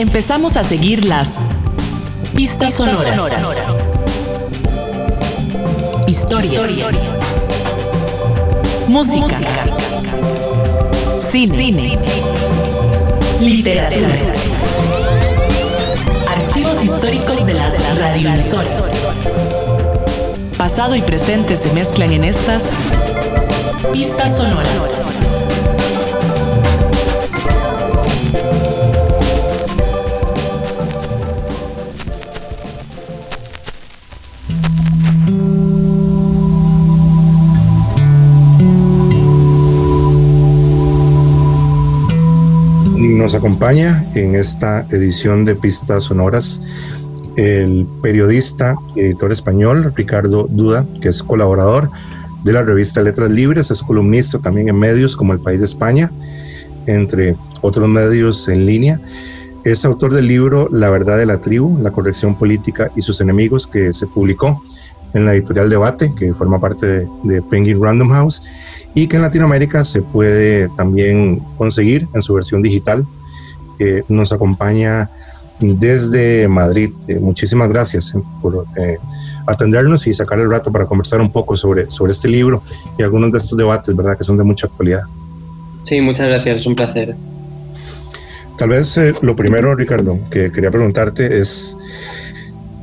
empezamos a seguir las pistas, sonoras. Historia. Música. Cine. Literatura. Archivos históricos de las radioemisoras. Pasado y presente se mezclan en estas pistas sonoras. Nos acompaña en esta edición de Pistas Sonoras el periodista y editor español Ricardo Duda, que es colaborador de la revista Letras Libres, es columnista también en medios como El País de España, entre otros medios en línea. Es autor del libro La verdad de la tribu, la corrección política y sus enemigos, que se publicó en la editorial Debate, que forma parte de, de Penguin Random House, y que en Latinoamérica se puede también conseguir en su versión digital. Que nos acompaña desde Madrid. Eh, muchísimas gracias eh, por eh, atendernos y sacar el rato para conversar un poco sobre, sobre este libro y algunos de estos debates, ¿verdad? Que son de mucha actualidad. Sí, muchas gracias, es un placer. Tal vez lo primero, Ricardo, que quería preguntarte es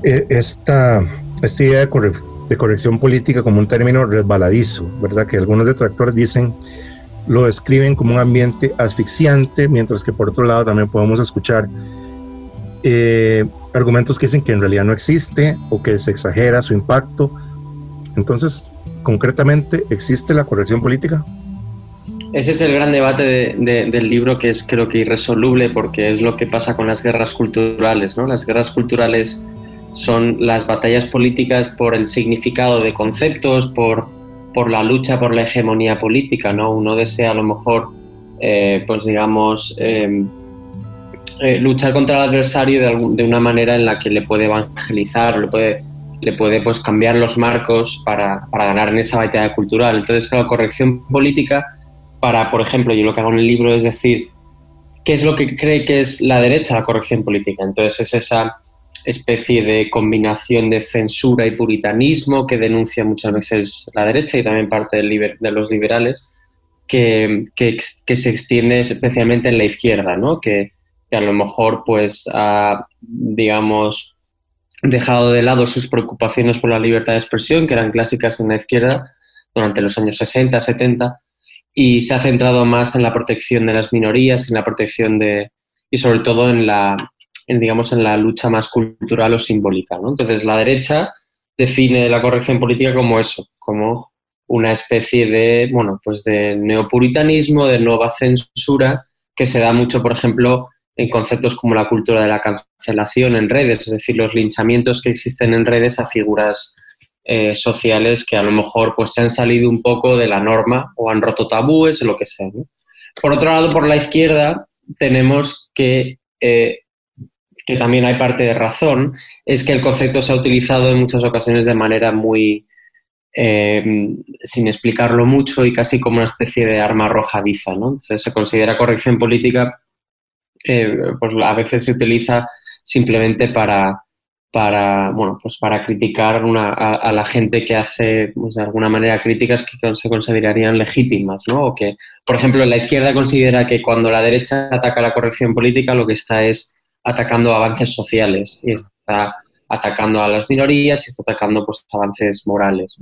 esta, esta idea de, de corrección política como un término resbaladizo, ¿verdad? Que algunos detractores dicen lo describen como un ambiente asfixiante, mientras que por otro lado también podemos escuchar eh, argumentos que dicen que en realidad no existe o que se exagera su impacto. Entonces, concretamente, ¿existe la corrección política? Ese es el gran debate del libro que es creo que irresoluble porque es lo que pasa con las guerras culturales. ¿no? Las guerras culturales son las batallas políticas por el significado de conceptos, por, por la lucha por la hegemonía política. ¿no? Uno desea a lo mejor, eh, pues digamos, em, eh, luchar contra el adversario de, una manera en la que le puede evangelizar, le puede, le puede pues, cambiar los marcos para, ganar en esa batalla cultural. Entonces, claro, corrección política para, por ejemplo, yo lo que hago en el libro es decir, ¿qué es lo que cree que es la derecha la corrección política? Entonces, es esa especie de combinación de censura y puritanismo que denuncia muchas veces la derecha y también parte de los liberales, que, que, se extiende especialmente en la izquierda, ¿no? que, que a lo mejor pues ha, digamos, dejado de lado sus preocupaciones por la libertad de expresión, que eran clásicas en la izquierda durante los años 60, 70, y se ha centrado más en la protección de las minorías, en la protección de, y sobre todo en la, en, digamos, en la lucha más cultural o simbólica. ¿no? Entonces, la derecha define la corrección política como eso, como una especie de, bueno, pues de neopuritanismo, de nueva censura, que se da mucho, por ejemplo, en conceptos como la cultura de la cancelación en redes, es decir, los linchamientos que existen en redes a figuras eh, sociales que a lo mejor pues, se han salido un poco de la norma o han roto tabúes o lo que sea. Por otro lado, por la izquierda tenemos que, eh, que también hay parte de razón, es que el concepto se ha utilizado en muchas ocasiones de manera muy, eh, sin explicarlo mucho y casi como una especie de arma arrojadiza. ¿no? Entonces se considera corrección política eh, pues a veces se utiliza simplemente para, para, bueno, pues para criticar a, la gente que hace, pues de alguna manera, críticas que se considerarían legítimas, ¿no? O que, por ejemplo, la izquierda considera que cuando la derecha ataca la corrección política, lo que está es atacando avances sociales y está atacando a las minorías y está atacando pues, avances morales.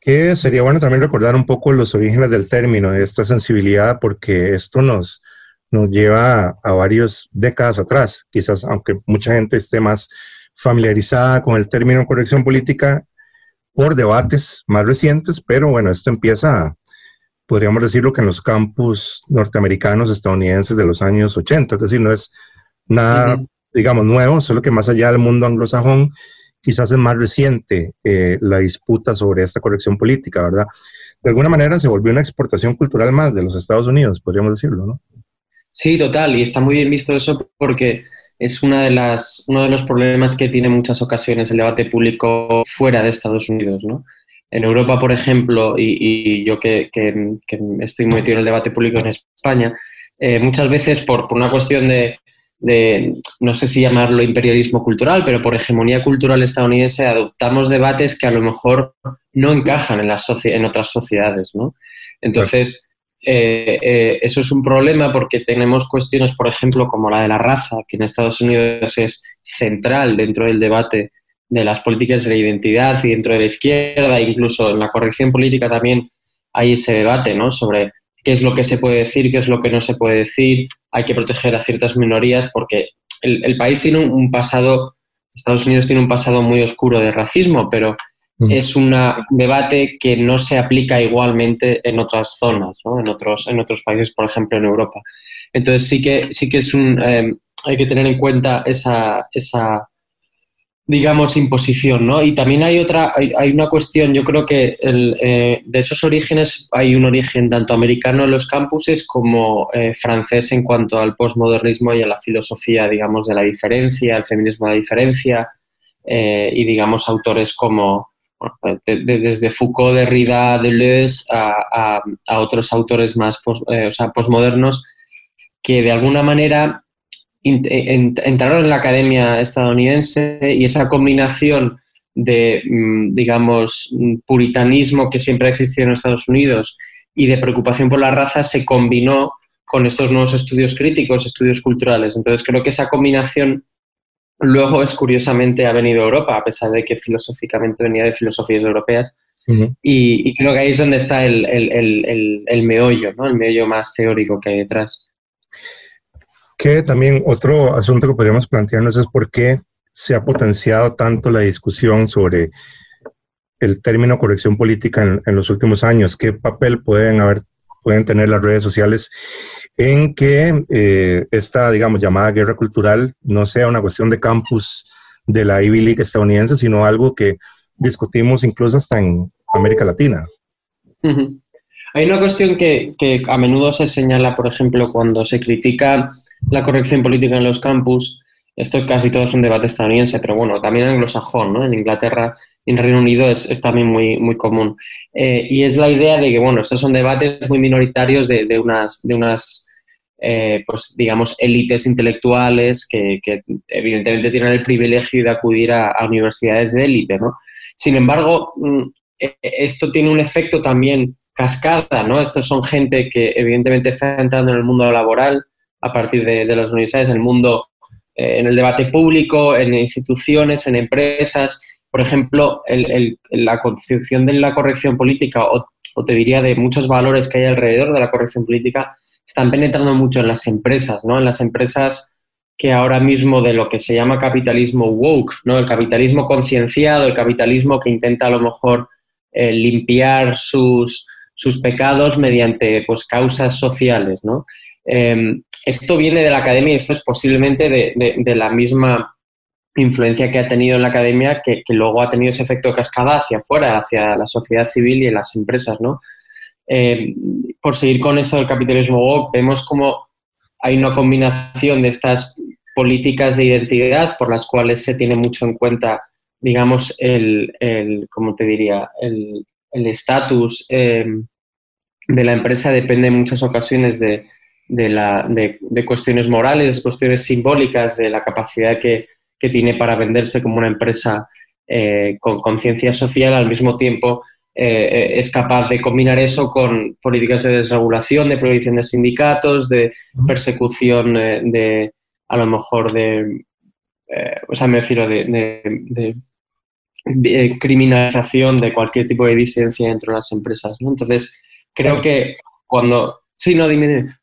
Que sería bueno también recordar un poco los orígenes del término, de esta sensibilidad, porque esto nos, nos lleva a, varias décadas atrás, quizás aunque mucha gente esté más familiarizada con el término corrección política por debates más recientes, pero bueno, esto empieza, podríamos decirlo que en los campus norteamericanos, estadounidenses de los años 80, es decir, no es nada, digamos, nuevo, solo que más allá del mundo anglosajón, quizás es más reciente eh, la disputa sobre esta corrección política, ¿verdad? De alguna manera se volvió una exportación cultural más de los Estados Unidos, podríamos decirlo, ¿no? Sí, total, y está muy bien visto eso porque es una de las, uno de los problemas que tiene en muchas ocasiones el debate público fuera de Estados Unidos. ¿no? En Europa, por ejemplo, y, yo que, estoy muy metido en el debate público en España, eh, muchas veces por, una cuestión de, de, no sé si llamarlo imperialismo cultural, pero por hegemonía cultural estadounidense adoptamos debates que a lo mejor no encajan en, en otras sociedades, ¿no? Entonces, eh, eh, eso es un problema porque tenemos cuestiones, por ejemplo, como la de la raza, que en Estados Unidos es central dentro del debate de las políticas de la identidad y dentro de la izquierda, incluso en la corrección política también hay ese debate. Sobre qué es lo que se puede decir, qué es lo que no se puede decir, hay que proteger a ciertas minorías porque el, país tiene un, pasado, Estados Unidos tiene un pasado muy oscuro de racismo, pero mm. es un debate que no se aplica igualmente en otras zonas, ¿no? en, otros, en otros países, por ejemplo en Europa. Entonces sí que, sí que es un, eh, hay que tener en cuenta esa, esa digamos, imposición, ¿no? Y también hay otra, hay, una cuestión, yo creo que el, eh, de esos orígenes hay un origen tanto americano en los campuses como eh, francés en cuanto al posmodernismo y a la filosofía, digamos, de la diferencia, el feminismo de la diferencia, eh, y digamos, autores como, desde Foucault, Derrida, Deleuze, a, a, otros autores más o sea, posmodernos, que de alguna manera entraron en la academia estadounidense y esa combinación de, mm, digamos, puritanismo que siempre ha existido en Estados Unidos y de preocupación por la raza se combinó con estos nuevos estudios críticos, estudios culturales. Entonces creo que esa combinación luego es curiosamente ha venido a Europa, a pesar de que filosóficamente venía de filosofías europeas. y, creo que ahí es donde está el, el, el meollo, ¿no? el meollo más teórico que hay detrás. Que también otro asunto que podríamos plantearnos es por qué se ha potenciado tanto la discusión sobre el término corrección política en, los últimos años. ¿Qué papel pueden haber, pueden tener las redes sociales en que eh, esta, digamos, llamada guerra cultural no sea una cuestión de campus de la Ivy League estadounidense, sino algo que discutimos incluso hasta en América Latina? Hay una cuestión que, que, a menudo se señala, por ejemplo, cuando se critica la corrección política en los campus, esto casi todo es un debate estadounidense, pero bueno, también anglosajón, ¿no? En Inglaterra y en Reino Unido es, también muy, muy común. Eh, y es la idea de que, bueno, estos son debates muy minoritarios de, de unas, de unas eh, pues, digamos, élites intelectuales que, evidentemente tienen el privilegio de acudir a, universidades de élite, ¿no? Sin embargo, mm, e, esto tiene un efecto también cascada, ¿no? Estos son gente que evidentemente está entrando en el mundo laboral, a partir de, las universidades, en el mundo, eh, en el debate público, en instituciones, en empresas. Por ejemplo, la concepción de la corrección política, o, te diría de muchos valores que hay alrededor de la corrección política, están penetrando mucho en las empresas, ¿no? En las empresas que ahora mismo de lo que se llama capitalismo woke, ¿no? El capitalismo concienciado, el capitalismo que intenta a lo mejor eh, limpiar sus, sus pecados mediante pues, causas sociales, ¿no? Em, esto viene de la academia y esto es posiblemente de, la misma influencia que ha tenido en la academia, que, luego ha tenido ese efecto de cascada hacia afuera, hacia la sociedad civil y en las empresas, ¿no? Em, por seguir con eso del capitalismo vemos como hay una combinación de estas políticas de identidad por las cuales se tiene mucho en cuenta, digamos, el, el ¿cómo te diría?, el estatus em, de la empresa depende en muchas ocasiones de, de, la, de, cuestiones morales, cuestiones simbólicas, de la capacidad que, tiene para venderse como una empresa eh, con conciencia social, al mismo tiempo eh, eh, es capaz de combinar eso con políticas de desregulación, de prohibición de sindicatos, de persecución de, a lo mejor, de, o sea, me refiero de, de, criminalización de cualquier tipo de disidencia dentro de las empresas. ¿no? Entonces, creo que cuando... Sí, no, dime.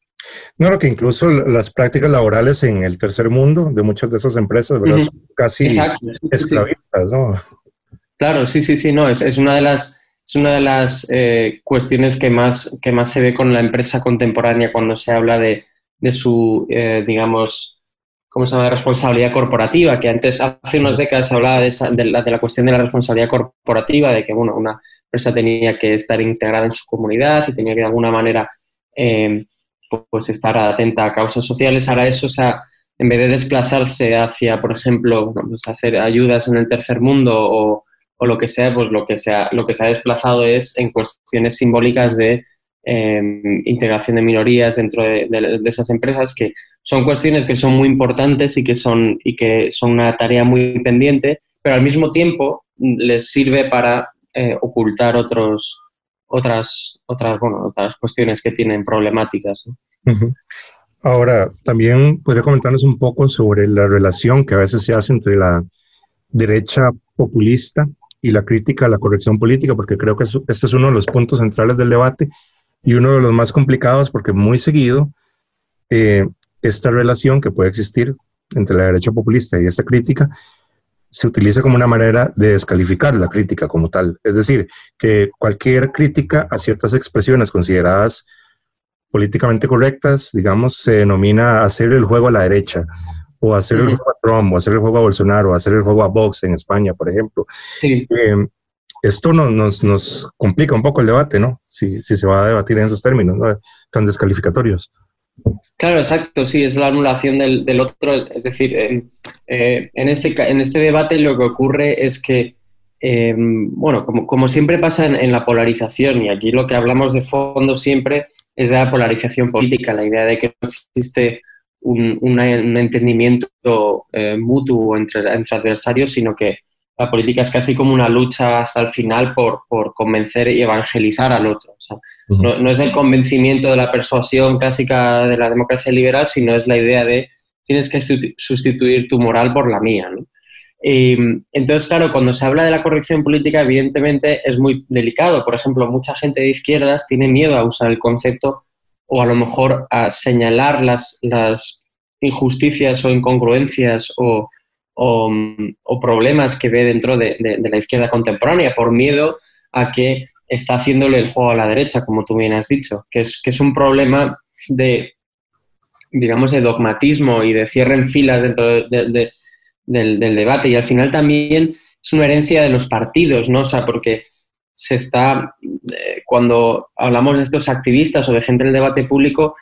No, que incluso las prácticas laborales en el tercer mundo de muchas de esas empresas, ¿verdad? Son casi esclavistas, ¿no? Claro, sí, sí, sí, no, es, una de las, es una de las eh, cuestiones que más, que más se ve con la empresa contemporánea cuando se habla de, su, eh, digamos, ¿cómo se llama?, responsabilidad corporativa, que antes, hace unas décadas se hablaba de, de, la, de la cuestión de la responsabilidad corporativa, de que, bueno, una empresa tenía que estar integrada en su comunidad y tenía que de alguna manera... Eh, pues estar atenta a causas sociales. Ahora eso, o sea, en vez de desplazarse hacia, por ejemplo, pues hacer ayudas en el tercer mundo o, lo que sea, pues lo que, sea, lo que se ha desplazado es en cuestiones simbólicas de em, integración de minorías dentro de, esas empresas, que son cuestiones que son muy importantes y que son, y que son una tarea muy pendiente, pero al mismo tiempo les sirve para eh, ocultar otros, otras, otras, bueno, otras cuestiones que tienen problemáticas. Ahora, también podría comentarnos un poco sobre la relación que a veces se hace entre la derecha populista y la crítica a la corrección política, porque creo que este es uno de los puntos centrales del debate y uno de los más complicados, porque muy seguido eh, esta relación que puede existir entre la derecha populista y esta crítica se utiliza como una manera de descalificar la crítica como tal. Es decir, que cualquier crítica a ciertas expresiones consideradas políticamente correctas, digamos, se denomina hacer el juego a la derecha, o hacer el juego a Trump, o hacer el juego a Bolsonaro, o hacer el juego a Vox en España, por ejemplo. Eh, esto nos, nos, complica un poco el debate, ¿no? Si, si se va a debatir en esos términos, ¿no? tan descalificatorios. Claro, exacto, sí, es la anulación del, del otro. Es decir, eh, en, este, en este debate lo que ocurre es que, eh, bueno, como, como, siempre pasa en, la polarización, y aquí lo que hablamos de fondo siempre es de la polarización política, la idea de que no existe un, entendimiento eh, mutuo entre, adversarios, sino que la política es casi como una lucha hasta el final por, convencer y evangelizar al otro. no, es el convencimiento de la persuasión clásica de la democracia liberal, sino es la idea de tienes que sustituir tu moral por la mía. entonces, claro, cuando se habla de la corrección política, evidentemente es muy delicado. Por ejemplo, mucha gente de izquierdas tiene miedo a usar el concepto o a lo mejor a señalar las, las injusticias o incongruencias o, problemas que ve dentro de, la izquierda contemporánea por miedo a que está haciéndole el juego a la derecha, como tú bien has dicho, que es, que es un problema de, digamos, de dogmatismo y de cierre en filas dentro del, del, debate. Y al final también es una herencia de los partidos, ¿no? O sea, porque se está, eh, cuando hablamos de estos activistas o de gente en el debate público,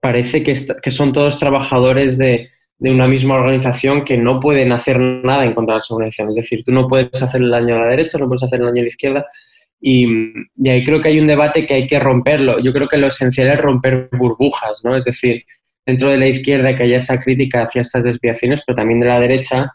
parece que son todos trabajadores de, de, una misma organización que no pueden hacer nada en contra de esa organización. Es decir, tú no puedes hacer el daño a la derecha, no puedes hacer el daño a la izquierda. Y, y, ahí creo que hay un debate que hay que romperlo. Yo creo que lo esencial es romper burbujas, ¿no? Es decir, dentro de la izquierda que haya esa crítica hacia estas desviaciones, pero también de la derecha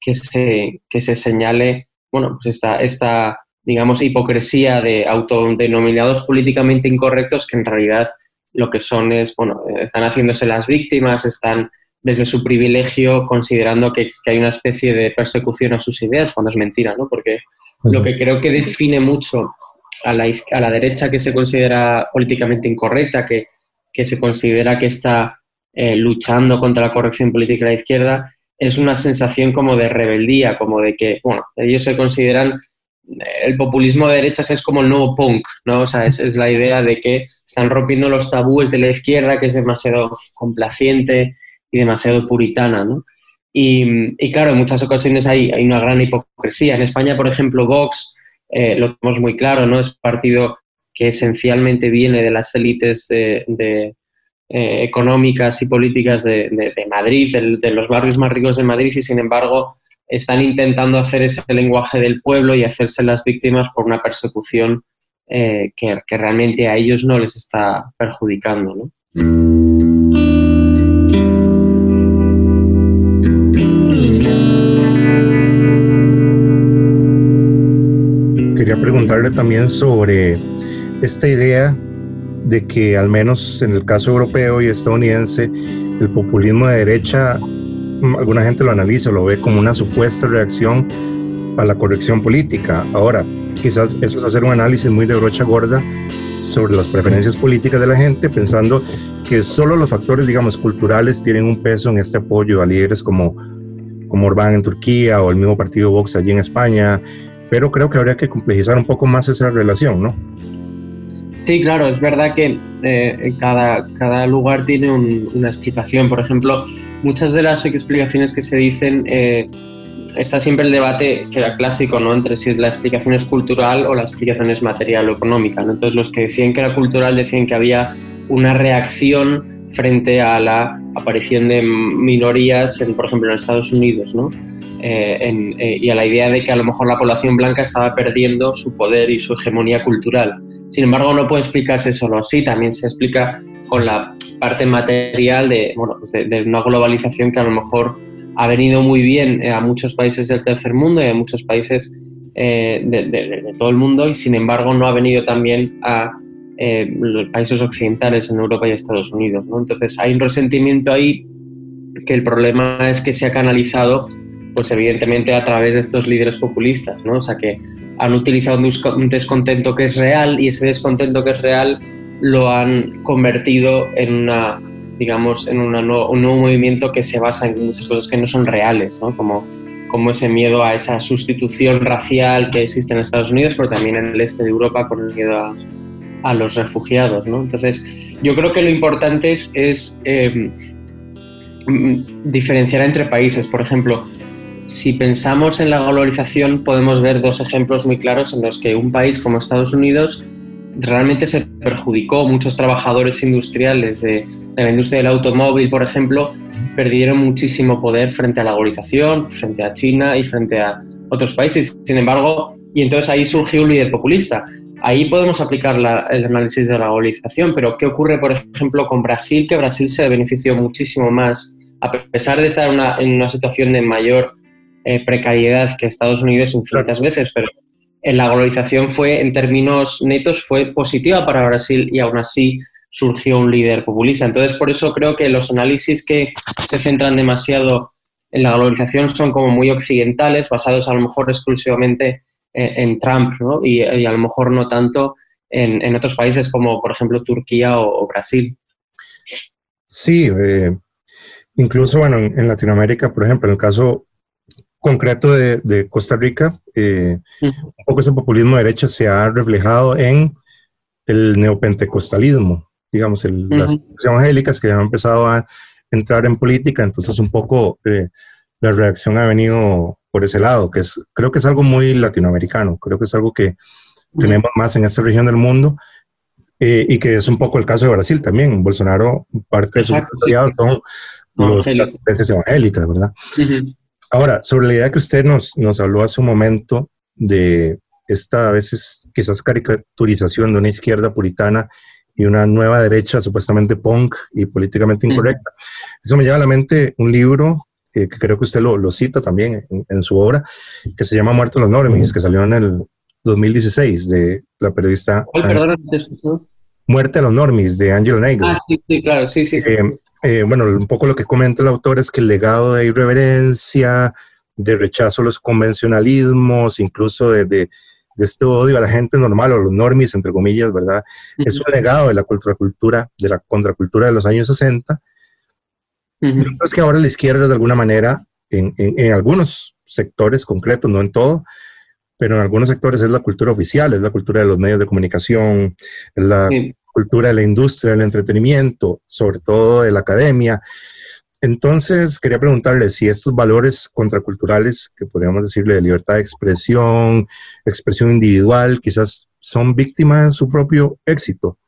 que se, que se señale, bueno, pues esta, esta digamos, hipocresía de autodenominados políticamente incorrectos que en realidad lo que son es, bueno, están haciéndose las víctimas, están desde su privilegio considerando que, hay una especie de persecución a sus ideas, cuando es mentira, ¿no? Porque lo que creo que define mucho a la, a la derecha que se considera políticamente incorrecta, que, que se considera que está eh, luchando contra la corrección política de la izquierda, es una sensación como de rebeldía, como de que, bueno, ellos se consideran el populismo de derechas es como el nuevo punk, ¿no? O sea, es, la idea de que están rompiendo los tabúes de la izquierda, que es demasiado complaciente y demasiado puritana, ¿no? Y, claro, en muchas ocasiones hay, una gran hipocresía. En España, por ejemplo, Vox, eh, lo tenemos muy claro, ¿no? Es un partido que esencialmente viene de las élites de, eh, económicas y políticas de, Madrid, de los barrios más ricos de Madrid, y sin embargo están intentando hacer ese lenguaje del pueblo y hacerse las víctimas por una persecución eh, que, realmente a ellos no les está perjudicando. ¿no? Quería preguntarle también sobre esta idea de que al menos en el caso europeo y estadounidense, el populismo de derecha alguna gente lo analiza, lo ve como una supuesta reacción a la corrección política. Ahora, quizás eso es hacer un análisis muy de brocha gorda sobre las preferencias políticas de la gente, pensando que solo los factores, digamos, culturales tienen un peso en este apoyo a líderes como, como Orbán en Turquía o el mismo partido Vox allí en España, pero creo que habría que complejizar un poco más esa relación, ¿no? Sí, claro, es verdad que eh, cada, cada lugar tiene una explicación. Por ejemplo, muchas de las explicaciones que se dicen, eh, está siempre el debate que era clásico, ¿no? Entre si la explicación es cultural o la explicación es material o económica, Entonces los que decían que era cultural decían que había una reacción frente a la aparición de minorías, en, por ejemplo, en Estados Unidos, ¿no? Eh, eh, y a la idea de que a lo mejor la población blanca estaba perdiendo su poder y su hegemonía cultural. Sin embargo, no puede explicarse solo así, también se explica con la parte material de, bueno, pues de, una globalización que a lo mejor ha venido muy bien a muchos países del tercer mundo y a muchos países eh, de, todo el mundo y sin embargo no ha venido también a eh, los países occidentales en Europa y Estados Unidos. ¿no? Entonces hay un resentimiento ahí que el problema es que se ha canalizado pues evidentemente a través de estos líderes populistas, ¿no? O sea que han utilizado un descontento que es real y ese descontento que es real lo han convertido en una digamos en un nuevo movimiento que se basa en muchas cosas que no son reales, ¿no? Como como ese miedo a esa sustitución racial que existe en Estados Unidos, pero también en el este de Europa con el miedo a, los refugiados. ¿no? Entonces, yo creo que lo importante es, em, diferenciar entre países. Por ejemplo, si pensamos en la globalización, podemos ver dos ejemplos muy claros en los que un país como Estados Unidos realmente se perjudicó. Muchos trabajadores industriales de, la industria del automóvil, por ejemplo, perdieron muchísimo poder frente a la globalización, frente a China y frente a otros países. Sin embargo, y entonces ahí surgió un líder populista. Ahí podemos aplicar el análisis de la globalización, pero ¿qué ocurre, por ejemplo, con Brasil? Que Brasil se benefició muchísimo más, a pesar de estar en una situación de mayor eh, precariedad que Estados Unidos infinitas veces, pero en la globalización fue, en términos netos, fue positiva para Brasil y aún así surgió un líder populista. Entonces, por eso creo que los análisis que se centran demasiado en la globalización son como muy occidentales, basados a lo mejor exclusivamente en, Trump, ¿no? Y, a lo mejor no tanto en, otros países como, por ejemplo, Turquía o, Brasil. Sí, eh, incluso, bueno, en, Latinoamérica, por ejemplo, en el caso concreto de, Costa Rica, eh, un poco ese populismo de derecha se ha reflejado en el neopentecostalismo, digamos, las evangélicas que han empezado a entrar en política, entonces un poco eh, la reacción ha venido por ese lado, que es, creo que es algo muy latinoamericano, creo que es algo que tenemos más en esta región del mundo eh, y que es un poco el caso de Brasil también. Bolsonaro, parte de sus aliados son los, las iglesias evangélicas, ¿verdad? Ahora, sobre la idea que usted nos, nos habló hace un momento de esta a veces quizás caricaturización de una izquierda puritana y una nueva derecha supuestamente punk y políticamente incorrecta. Eso me lleva a la mente un libro eh, que creo que usted lo, lo cita también en, su obra, que se llama Muertos los Normies, que salió en el 2016 de la periodista... ¿Cuál, perdón, Muerte a los Normies, de Angela Nagel. Ah, sí, sí, claro, sí, sí. Eh, eh, bueno, un poco lo que comenta el autor es que el legado de irreverencia, de rechazo a los convencionalismos, incluso de, de, este odio a la gente normal o los normies, entre comillas, ¿verdad? Es un legado de la contracultura, de la contracultura de los años 60 es que ahora la izquierda, de alguna manera, en, en, algunos sectores concretos, no en todo, pero en algunos sectores es la cultura oficial, es la cultura de los medios de comunicación, es la cultura de la industria del entretenimiento, sobre todo de la academia. Entonces, quería preguntarle si estos valores contraculturales, que podríamos decirle de libertad de expresión, expresión individual, quizás son víctimas de su propio éxito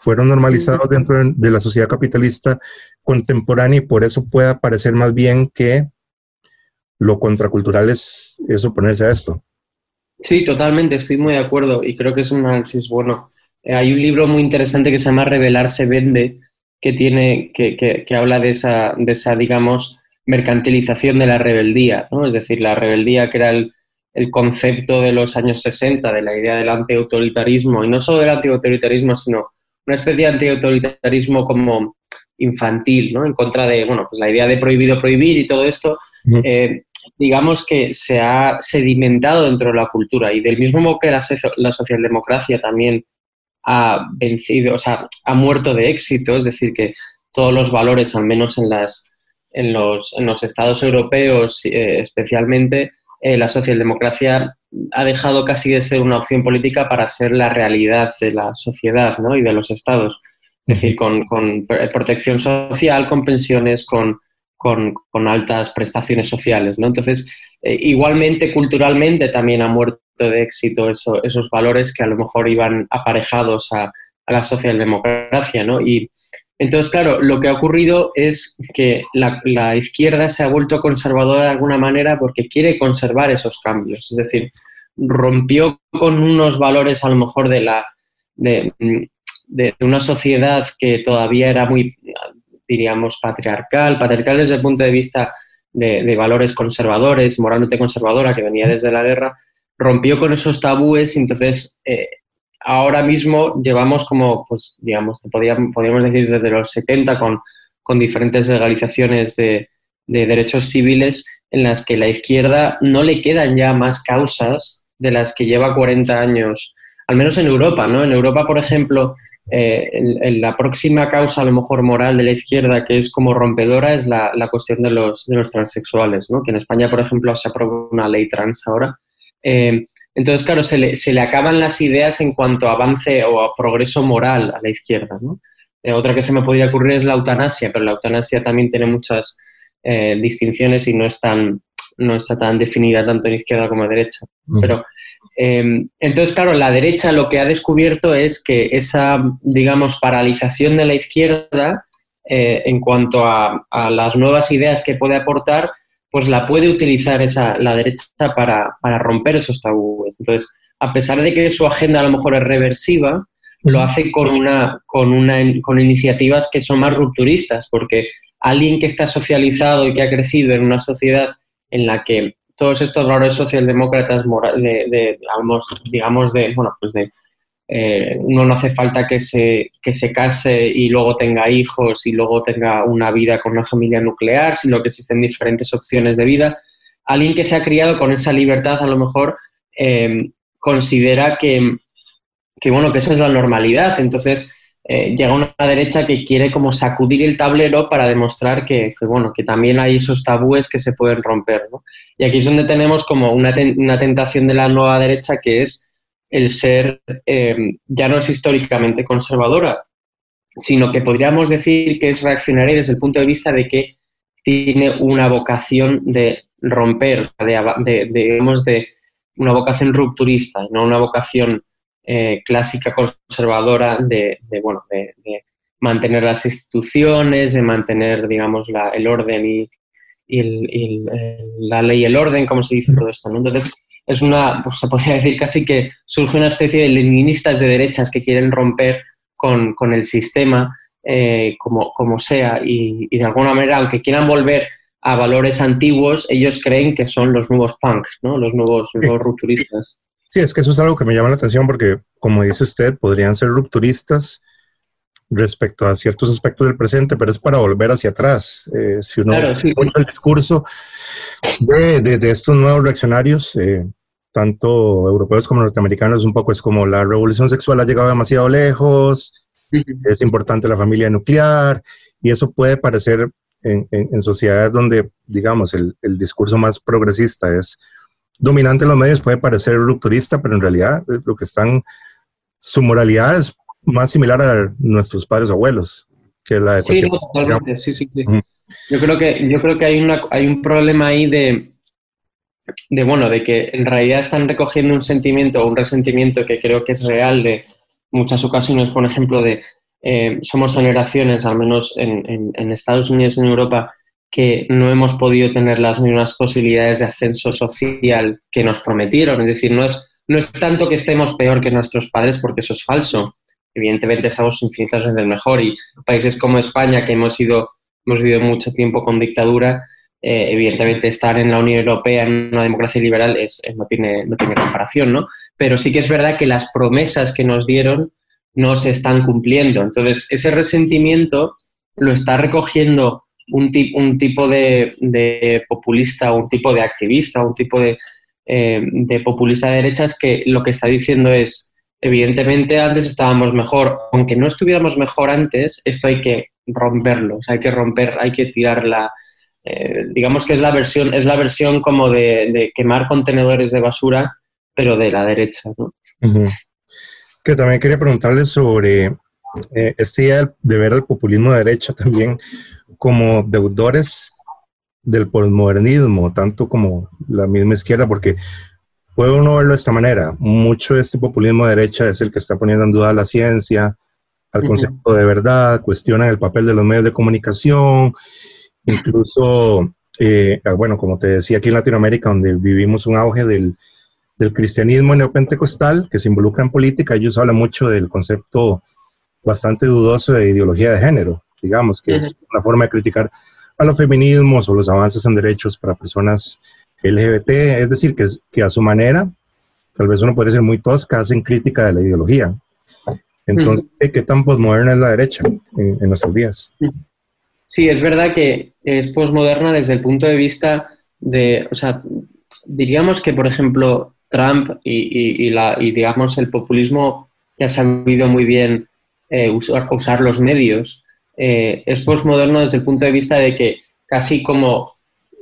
fueron normalizados dentro de la sociedad capitalista contemporánea y por eso puede parecer más bien que lo contracultural es, oponerse a esto. Sí, totalmente, estoy muy de acuerdo y creo que es un análisis bueno. Eh, hay un libro muy interesante que se llama Revelar se vende, que, tiene, que, que, habla de esa, de esa, digamos, mercantilización de la rebeldía, ¿no? Es decir, la rebeldía que era el, el concepto de los años 60, de la idea del antiautoritarismo, y no solo del antiautoritarismo, sino una especie de antiautoritarismo como infantil, ¿no? En contra de, bueno, pues la idea de prohibido prohibir y todo esto, eh, digamos que se ha sedimentado dentro de la cultura y del mismo modo que la, la socialdemocracia también ha vencido, o sea, ha muerto de éxito, es decir, que todos los valores, al menos en, las, en, los, en los estados europeos eh, especialmente, eh, la socialdemocracia ha dejado casi de ser una opción política para ser la realidad de la sociedad ¿no? y de los estados. Es decir, con, protección social, con pensiones, con, con, altas prestaciones sociales. ¿no? Entonces, eh, igualmente, culturalmente también ha muerto de éxito esos valores que a lo mejor iban aparejados a, la socialdemocracia. ¿no? Y, entonces, claro, lo que ha ocurrido es que la, izquierda se ha vuelto conservadora de alguna manera porque quiere conservar esos cambios. Es decir, rompió con unos valores a lo mejor de la, de, una sociedad que todavía era muy, diríamos, patriarcal, patriarcal desde el punto de vista de, valores conservadores, moralmente conservadora, que venía desde la guerra, rompió con esos tabúes entonces eh, ahora mismo llevamos como, pues digamos, podríamos, podríamos decir desde los 70 con, con diferentes legalizaciones de, de derechos civiles en las que la izquierda no le quedan ya más causas de las que lleva 40 años, al menos en Europa, ¿no? En Europa, por ejemplo, eh, la próxima causa, a lo mejor moral de la izquierda, que es como rompedora, es la, cuestión de los, de los transexuales, ¿no? Que en España, por ejemplo, se aprobó una ley trans ahora. Eh, entonces, claro, se le, se le, acaban las ideas en cuanto a avance o a progreso moral a la izquierda, ¿no? Eh, otra que se me podría ocurrir es la eutanasia, pero la eutanasia también tiene muchas distinciones y no, es tan, no está tan definida tanto en izquierda como en derecha. Pero Em, entonces, claro, la derecha lo que ha descubierto es que esa, digamos, paralización de la izquierda eh, en cuanto a, las nuevas ideas que puede aportar, pues la puede utilizar esa, la derecha para, romper esos tabúes. Entonces, a pesar de que su agenda a lo mejor es reversiva, lo hace con, una, con, una, con iniciativas que son más rupturistas, porque alguien que está socializado y que ha crecido en una sociedad en la que todos estos valores socialdemócratas, de, de, digamos, de, bueno, pues de, eh, uno no hace falta que se, que se case y luego tenga hijos y luego tenga una vida con una familia nuclear, sino que existen diferentes opciones de vida. Alguien que se ha criado con esa libertad a lo mejor eh, considera que, que, bueno, que esa es la normalidad. Entonces, eh, llega una derecha que quiere como sacudir el tablero para demostrar que, bueno, que también hay esos tabúes que se pueden romper. Y aquí es donde tenemos como una, tentación de la nueva derecha que es el ser, eh, ya no es históricamente conservadora, sino que podríamos decir que es reaccionaria desde el punto de vista de que tiene una vocación de romper, de, digamos, de una vocación rupturista, no una vocación eh, clásica conservadora de, bueno, de, mantener las instituciones, de mantener, digamos, el orden y, la ley y el orden, como se dice todo esto. Entonces, es una, pues, se podría decir casi que surge una especie de leninistas de derechas que quieren romper con, el sistema eh, como, como sea y, de alguna manera, aunque quieran volver a valores antiguos, ellos creen que son los nuevos punk, ¿no? los nuevos, los nuevos rupturistas. Sí, es que eso es algo que me llama la atención porque, como dice usted, podrían ser rupturistas respecto a ciertos aspectos del presente, pero es para volver hacia atrás. Eh, si uno claro, el discurso de, estos nuevos reaccionarios, eh, tanto europeos como norteamericanos, un poco es como la revolución sexual ha llegado demasiado lejos, es importante la familia nuclear, y eso puede parecer en, sociedades donde, digamos, el, el discurso más progresista es dominante en los medios puede parecer rupturista, pero en realidad lo que están, su moralidad es más similar a nuestros padres o abuelos que la de Sí, totalmente, sí, sí. Yo creo que, yo creo que hay, una, hay un problema ahí de, de, bueno, de que en realidad están recogiendo un sentimiento o un resentimiento que creo que es real de muchas ocasiones, por ejemplo, de eh, somos generaciones, al menos en, en, en Estados Unidos y en Europa, que no hemos podido tener las mismas posibilidades de ascenso social que nos prometieron. Es decir, no es, no es tanto que estemos peor que nuestros padres, porque eso es falso. Evidentemente estamos infinitas veces mejor y países como España, que hemos, ido, hemos vivido mucho tiempo con dictadura, eh, evidentemente estar en la Unión Europea, en una democracia liberal, es, no, tiene, no tiene comparación, ¿no? Pero sí que es verdad que las promesas que nos dieron no se están cumpliendo. Entonces, ese resentimiento lo está recogiendo un, un tipo de, populista, un tipo de activista, un tipo de, eh, de populista de derechas que lo que está diciendo es, evidentemente antes estábamos mejor, aunque no estuviéramos mejor antes, esto hay que romperlo, hay que romper, hay que tirarla. Eh, digamos que es la versión, es la versión como de, quemar contenedores de basura, pero de la derecha. ¿no? Que también quería preguntarle sobre eh, este idea de ver al populismo de derecha también como deudores del posmodernismo, tanto como la misma izquierda, porque puede uno verlo de esta manera. Mucho de este populismo de derecha es el que está poniendo en duda la ciencia, al concepto de verdad, cuestionan el papel de los medios de comunicación, incluso, eh, bueno, como te decía, aquí en Latinoamérica, donde vivimos un auge del, del cristianismo neopentecostal que se involucra en política, ellos hablan mucho del concepto bastante dudoso de ideología de género, digamos, que es una forma de criticar a los feminismos o los avances en derechos para personas LGBT, es decir, que, que a su manera, tal vez uno puede ser muy tosca, hacen crítica de la ideología. Entonces, ¿qué tan posmoderna es la derecha en, nuestros días? Sí, es verdad que es posmoderna desde el punto de vista de, o sea, diríamos que, por ejemplo, Trump y, la, y digamos, el populismo que ha sabido muy bien eh, usar, usar, los medios, eh, es posmoderno desde el punto de vista de que casi como,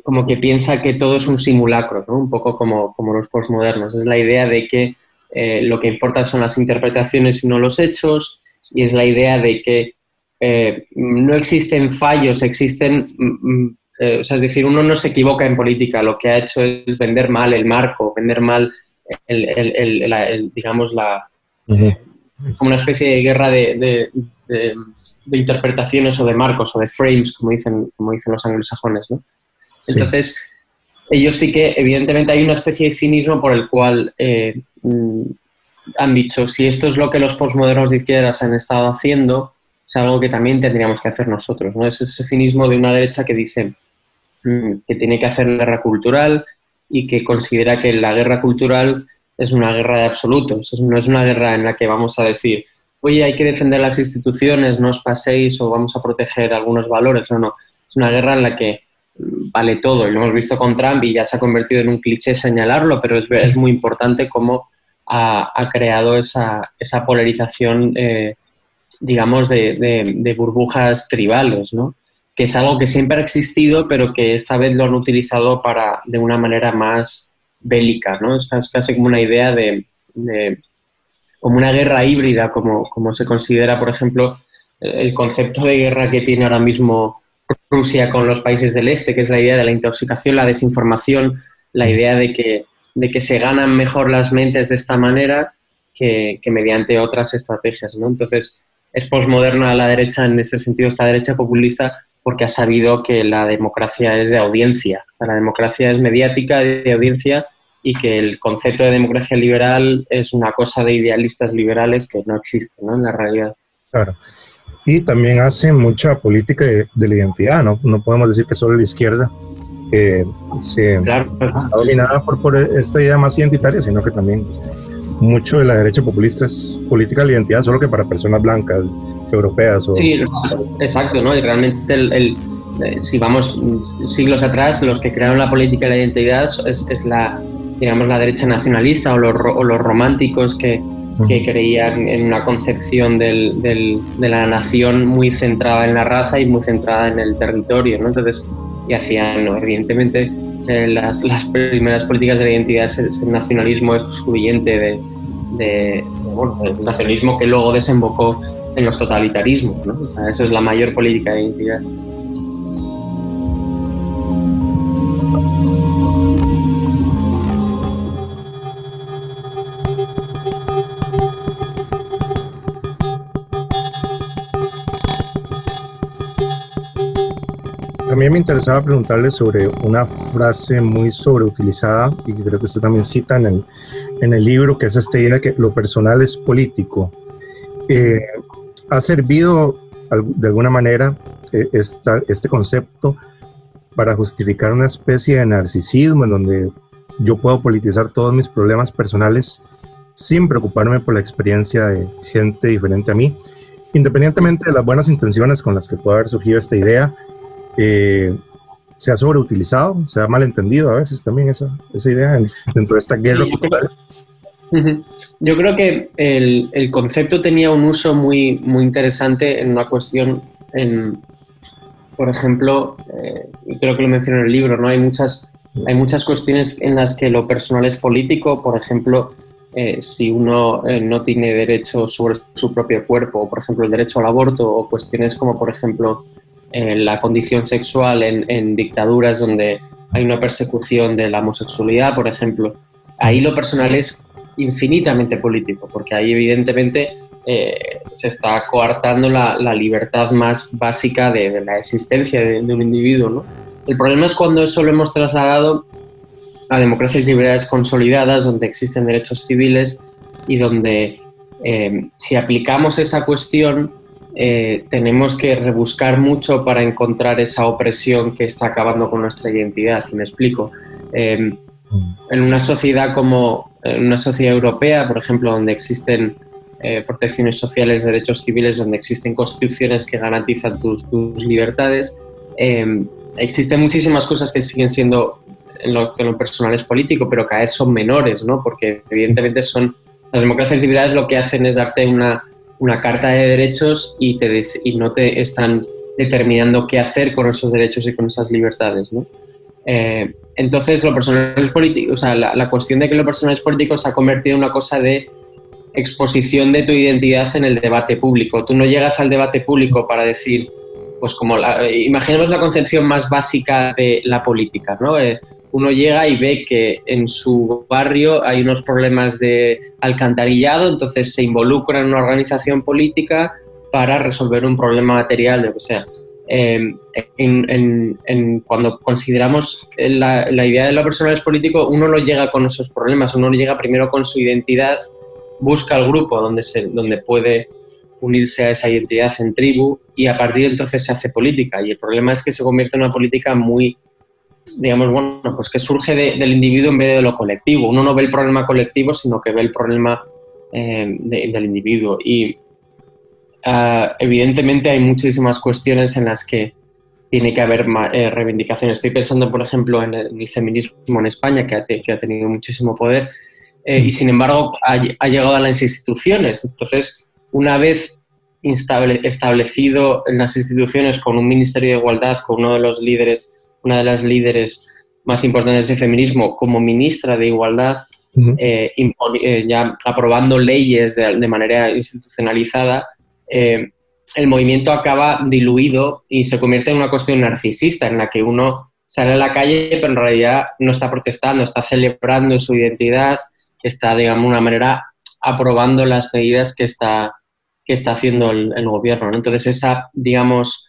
como que piensa que todo es un simulacro, ¿no? un poco como, como los posmodernos. Es la idea de que eh, lo que importa son las interpretaciones y no los hechos, y es la idea de que eh, no existen fallos, existen, mm, mm, eh, o sea, es decir, uno no se equivoca en política, lo que ha hecho es vender mal el marco, vender mal, el, digamos, la, como una especie de guerra de, de, interpretaciones o de marcos o de frames, como dicen, como dicen los anglosajones, ¿no? Entonces, ellos sí que, evidentemente, hay una especie de cinismo por el cual eh, mm, han dicho, si esto es lo que los postmodernos de izquierdas han estado haciendo, es algo que también tendríamos que hacer nosotros. ¿no? Es ese cinismo de una derecha que dice mm, que tiene que hacer guerra cultural y que considera que la guerra cultural es una guerra de absolutos, no es una guerra en la que vamos a decir, oye, hay que defender las instituciones, no os paséis o vamos a proteger algunos valores, no, no, es una guerra en la que vale todo. Y lo hemos visto con Trump y ya se ha convertido en un cliché señalarlo, pero es, muy importante cómo ha, creado esa, esa polarización, eh, digamos, de, burbujas tribales, ¿no? que es algo que siempre ha existido, pero que esta vez lo han utilizado para, de una manera más bélica. ¿no? Es, casi como una idea de, como una guerra híbrida, como, como se considera, por ejemplo, el concepto de guerra que tiene ahora mismo Rusia con los países del este, que es la idea de la intoxicación, la desinformación, la idea de que, de que se ganan mejor las mentes de esta manera que, mediante otras estrategias. ¿no? Entonces, es posmoderna la derecha en ese sentido, esta derecha populista, porque ha sabido que la democracia es de audiencia. la democracia es mediática, de audiencia, y que el concepto de democracia liberal es una cosa de idealistas liberales que no existe ¿no? en la realidad. Claro y también hace mucha política de, la identidad, ¿no? No podemos decir que solo la izquierda eh, se, está dominada por, por, esta idea más identitaria, sino que también mucho de la derecha populista es política de la identidad, solo que para personas blancas, europeas. O, sí, exacto, ¿no? Y realmente el, eh, si vamos siglos atrás, los que crearon la política de la identidad es, es la, digamos, la derecha nacionalista o los, o los románticos que, que creían en una concepción del, del, de la nación muy centrada en la raza y muy centrada en el territorio, ¿no? Entonces, y hacían, evidentemente, eh, las, las, primeras políticas de la identidad, ese, nacionalismo excluyente de, de, bueno, el nacionalismo que luego desembocó en los totalitarismos, ¿no? O sea, esa es la mayor política de identidad. También me interesaba preguntarle sobre una frase muy sobreutilizada y que creo que usted también cita en el, en el libro, que es esta idea que lo personal es político. Eh, ¿Ha servido de alguna manera eh, esta, este concepto para justificar una especie de narcisismo en donde yo puedo politizar todos mis problemas personales sin preocuparme por la experiencia de gente diferente a mí? Independientemente de las buenas intenciones con las que pueda haber surgido esta idea, eh, se ha sobreutilizado, se ha malentendido a veces también esa, esa idea dentro de esta guerra yo, creo, que el, el, concepto tenía un uso muy, muy interesante en una cuestión, en, por ejemplo, eh, creo que lo menciono en el libro, ¿no? Hay muchas, hay muchas cuestiones en las que lo personal es político, por ejemplo, eh, si uno eh, no tiene derecho sobre su propio cuerpo, por ejemplo, el derecho al aborto, o cuestiones como, por ejemplo, la condición sexual en, dictaduras donde hay una persecución de la homosexualidad, por ejemplo. Ahí lo personal es infinitamente político, porque ahí evidentemente eh, se está coartando la, libertad más básica de, la existencia de, un individuo. El problema es cuando eso lo hemos trasladado a democracias liberales consolidadas, donde existen derechos civiles y donde eh, si aplicamos esa cuestión, eh, tenemos que rebuscar mucho para encontrar esa opresión que está acabando con nuestra identidad, si me explico. Mm. en una sociedad como en una sociedad europea, por ejemplo, donde existen eh, protecciones sociales, derechos civiles, donde existen constituciones que garantizan tus, libertades, em, existen muchísimas cosas que siguen siendo en lo, en lo personal es político, pero cada vez son menores, ¿no? Porque evidentemente son las democracias liberales lo que hacen es darte una una carta de derechos y, te, y no te están determinando qué hacer con esos derechos y con esas libertades. ¿no? Eh, entonces, lo personal político, o sea, la, cuestión de que lo personal es político se ha convertido en una cosa de exposición de tu identidad en el debate público. Tú no llegas al debate público para decir, pues como, la, imaginemos la concepción más básica de la política, ¿no? Eh, uno llega y ve que en su barrio hay unos problemas de alcantarillado, entonces se involucra en una organización política para resolver un problema material, lo que sea. Em, cuando consideramos la, idea de lo personal es político, uno no llega con esos problemas, uno llega primero con su identidad, busca el grupo donde, se, donde puede unirse a esa identidad en tribu y a partir de entonces se hace política. Y el problema es que se convierte en una política muy digamos, bueno, pues que surge del individuo en vez de lo colectivo. Uno no ve el problema colectivo, sino que ve el problema eh, del individuo. Y ah, evidentemente hay muchísimas cuestiones en las que tiene que haber eh, reivindicaciones. Estoy pensando, por ejemplo, en el, feminismo en España, que ha, que ha tenido muchísimo poder, eh, y sin embargo ha, ha, llegado a las instituciones. Entonces, una vez establecido en las instituciones con un Ministerio de Igualdad, con uno de los líderes una de las líderes más importantes del feminismo, como ministra de Igualdad, eh, eh, ya aprobando leyes de, manera institucionalizada, eh, el movimiento acaba diluido y se convierte en una cuestión narcisista en la que uno sale a la calle pero en realidad no está protestando, está celebrando su identidad, está, digamos, de una manera aprobando las medidas que está, que está haciendo el, gobierno. Entonces esa, digamos,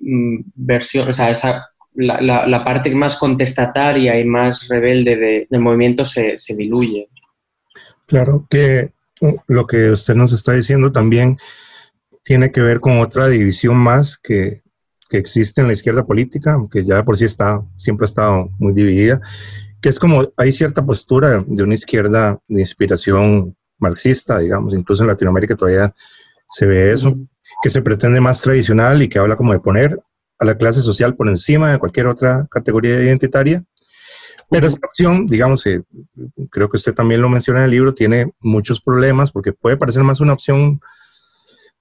Mm, versión, o sea, esa, la, la, parte más contestataria y más rebelde del movimiento se, se diluye. Claro que uh, lo que usted nos está diciendo también tiene que ver con otra división más que, que, existe en la izquierda política, aunque ya por sí está, siempre ha estado muy dividida, que es como hay cierta postura de una izquierda de inspiración marxista, digamos, incluso en Latinoamérica todavía se ve eso, que se pretende más tradicional y que habla como de poner a la clase social por encima de cualquier otra categoría identitaria. Pero esta opción, digamos, eh, creo que usted también lo menciona en el libro, tiene muchos problemas porque puede parecer más una opción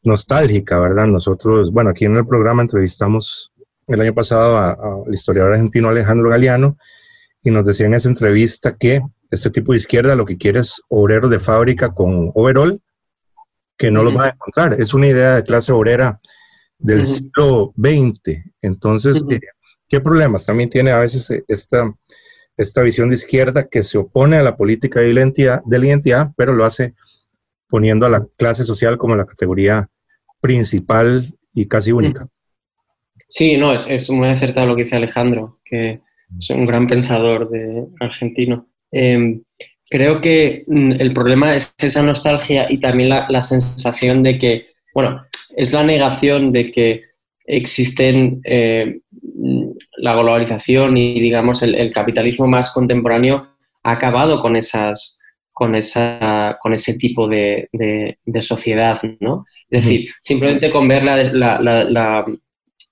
nostálgica, ¿verdad? Nosotros, bueno, aquí en el programa entrevistamos el año pasado al historiador argentino Alejandro Galeano y nos decía en esa entrevista que este tipo de izquierda lo que quiere es obreros de fábrica con overall que no lo van a encontrar. Es una idea de clase obrera del siglo XX. Entonces, eh, ¿qué problemas? También tiene a veces eh, esta, esta visión de izquierda que se opone a la política de la, identidad, de la identidad, pero lo hace poniendo a la clase social como la categoría principal y casi única. Sí, no, es, es muy acertado lo que dice Alejandro, que es un gran pensador de argentino. Em, creo que mm, el problema es esa nostalgia y también la, sensación de que, bueno, es la negación de que existen eh, la globalización y, digamos, el, capitalismo más contemporáneo ha acabado con esas con, esa, con ese tipo de, sociedad, ¿no? Es decir, simplemente con ver la, la,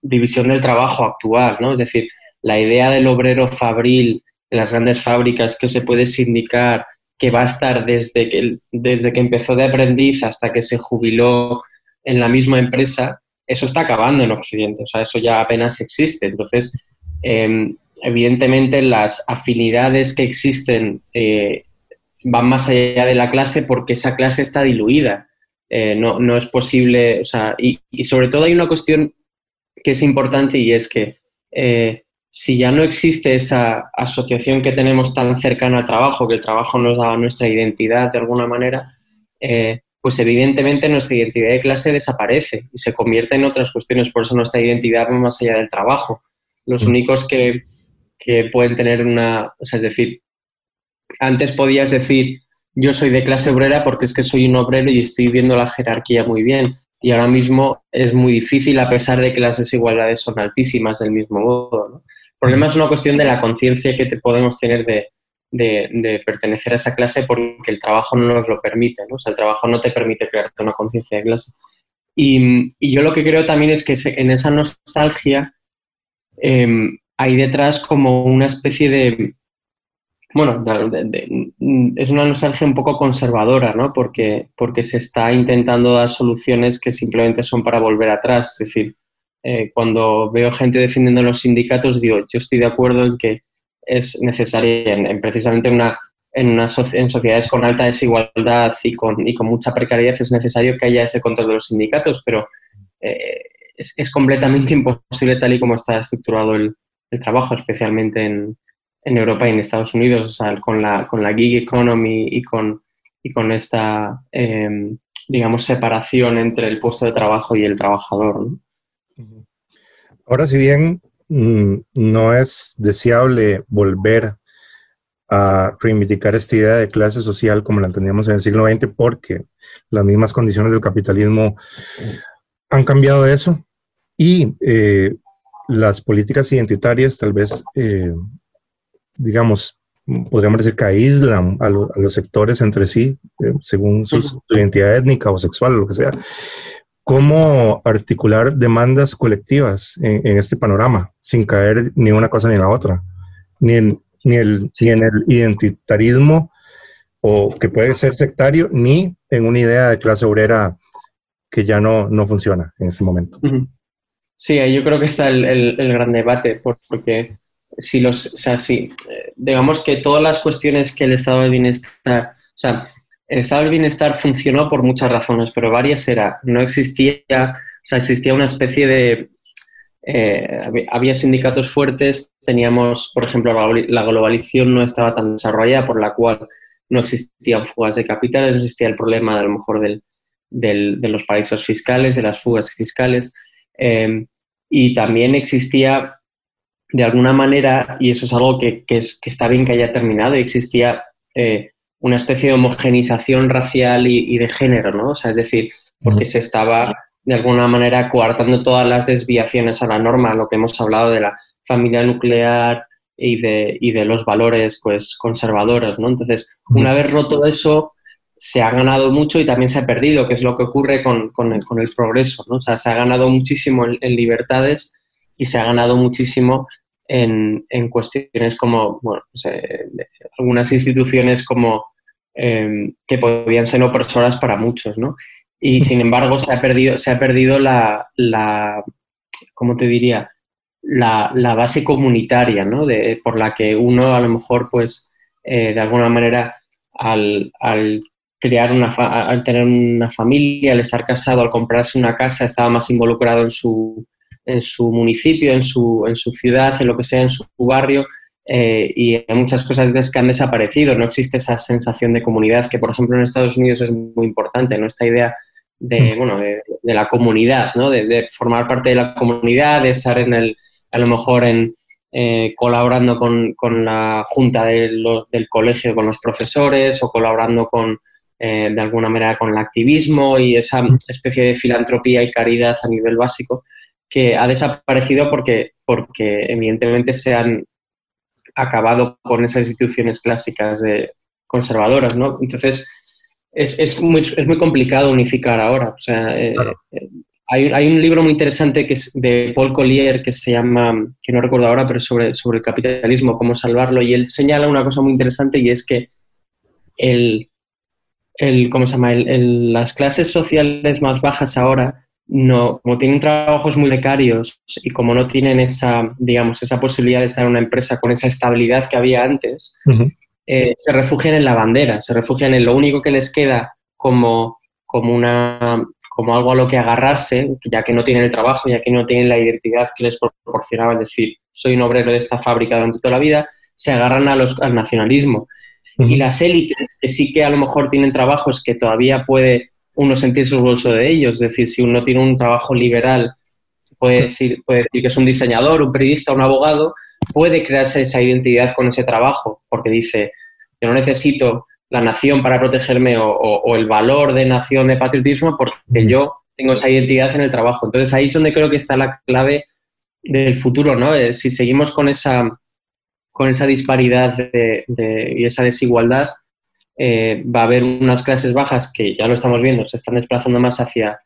división del trabajo actual, ¿no? Es decir, la idea del obrero fabril en las grandes fábricas que se puede sindicar, que va a estar desde que, desde que empezó de aprendiz hasta que se jubiló en la misma empresa, eso está acabando en Occidente, o sea, eso ya apenas existe. Entonces, em, evidentemente las afinidades que existen eh, van más allá de la clase porque esa clase está diluida. Eh, no, no, es posible, o sea, y, sobre todo hay una cuestión que es importante y es que eh, si ya no existe esa asociación que tenemos tan cercana al trabajo, que el trabajo nos da nuestra identidad de alguna manera, eh, pues evidentemente nuestra identidad de clase desaparece y se convierte en otras cuestiones. Por eso nuestra identidad va más allá del trabajo. Los mm. únicos que, que pueden tener una, o sea, es decir, antes podías decir yo soy de clase obrera porque es que soy un obrero y estoy viendo la jerarquía muy bien. Y ahora mismo es muy difícil a pesar de que las desigualdades son altísimas del mismo modo. ¿no? Problema es una cuestión de la conciencia que podemos tener de, pertenecer a esa clase porque el trabajo no nos lo permite. ¿no? O sea, el trabajo no te permite crearte una conciencia de clase. Y, y, yo lo que creo también es que en esa nostalgia em, hay detrás como una especie de, bueno, es una nostalgia un poco conservadora, ¿no? Porque, porque se está intentando dar soluciones que simplemente son para volver atrás. Es decir, eh, cuando veo gente defendiendo los sindicatos, digo, yo estoy de acuerdo en que es necesaria, en, precisamente una, en, una en sociedades con alta desigualdad y con, y con mucha precariedad, es necesario que haya ese control de los sindicatos, pero eh, es, es, completamente imposible tal y como está estructurado el, trabajo, especialmente en, en Europa y en Estados Unidos, o sea, con la, con la gig economy y con, y con esta, em, digamos, separación entre el puesto de trabajo y el trabajador. Ahora, si bien mm, no es deseable volver a reivindicar esta idea de clase social como la entendíamos en el siglo XX, porque las mismas condiciones del capitalismo han cambiado eso y eh, las políticas identitarias tal vez eh, digamos, podríamos decir que aíslan a, los sectores entre sí, eh, según su, identidad étnica o sexual o lo que sea. ¿Cómo articular demandas colectivas en, este panorama sin caer ni una cosa ni la otra? Ni en, ni, el, ni en el identitarismo o que puede ser sectario, ni en una idea de clase obrera que ya no, no funciona en este momento. Sí, yo creo que está el, el, el gran debate, porque si los, o sea, si, eh, digamos que todas las cuestiones que el estado del bienestar, o sea, el estado del bienestar funcionó por muchas razones, pero varias era, no existía, o sea, existía una especie de, eh, había sindicatos fuertes, teníamos, por ejemplo, la globalización no estaba tan desarrollada, por la cual no existían fugas de capitales, no existía el problema a lo mejor del, de los paraísos fiscales, de las fugas fiscales, eh, y también existía de alguna manera, y eso es algo que, es, que está bien que haya terminado, existía eh, una especie de homogenización racial y, de género, ¿no? O sea, es decir, porque se estaba de alguna manera coartando todas las desviaciones a la norma, lo que hemos hablado de la familia nuclear y de, y de los valores pues conservadores, ¿no? Entonces, una vez roto eso, se ha ganado mucho y también se ha perdido, que es lo que ocurre con, con, el, con el, progreso, ¿no? O sea, se ha ganado muchísimo en libertades y se ha ganado muchísimo en, en cuestiones como, bueno, algunas instituciones como em, que podían ser opresoras para muchos, ¿no? Y sin embargo se ha perdido, se ha perdido la, la ¿cómo te diría? La, la base comunitaria, ¿no? De, por la que uno a lo mejor, pues, eh, de alguna manera, al, al crear una, al tener una familia, al estar casado, al comprarse una casa, estaba más involucrado en su, en su municipio, en su, en su ciudad, en lo que sea, en su barrio, eh, y hay muchas cosas que han desaparecido. No existe esa sensación de comunidad que, por ejemplo, en Estados Unidos es muy importante, ¿no? Esta idea de, mm. bueno, de, la comunidad, ¿no? De, formar parte de la comunidad, de estar en el, a lo mejor en, eh, colaborando con, con, la junta del colegio, con los profesores o colaborando con, eh, de alguna manera con el activismo y esa mm. especie de filantropía y caridad a nivel básico que ha desaparecido porque, porque evidentemente se han acabado con esas instituciones clásicas de conservadoras, ¿no? Entonces, es, es, muy, es muy complicado unificar ahora. O sea, eh, eh, hay, hay, un libro muy interesante que es de Paul Collier que se llama, que no recuerdo ahora, pero sobre, sobre el capitalismo, cómo salvarlo, y él señala una cosa muy interesante y es que el, el ¿cómo se llama? las clases sociales más bajas ahora no, como tienen trabajos muy precarios y como no tienen esa, digamos, esa posibilidad de estar en una empresa con esa estabilidad que había antes, eh, se refugian en la bandera, se refugian en lo único que les queda como, como, una, como algo a lo que agarrarse, ya que no tienen el trabajo, ya que no tienen la identidad que les proporcionaba, es decir, soy un obrero de esta fábrica durante toda la vida, se agarran a los, al nacionalismo. Y las élites, que sí que a lo mejor tienen trabajos que todavía puede uno sentirse orgulloso de ellos. Es decir, si uno tiene un trabajo liberal, puede decir, puede decir que es un diseñador, un periodista, un abogado, puede crearse esa identidad con ese trabajo, porque dice, yo no necesito la nación para protegerme o, el valor de nación, de patriotismo, porque yo tengo esa identidad en el trabajo. Entonces ahí es donde creo que está la clave del futuro, ¿no? Eh, si seguimos con esa, con esa disparidad y esa desigualdad, eh, va a haber unas clases bajas que ya lo estamos viendo, se están desplazando más hacia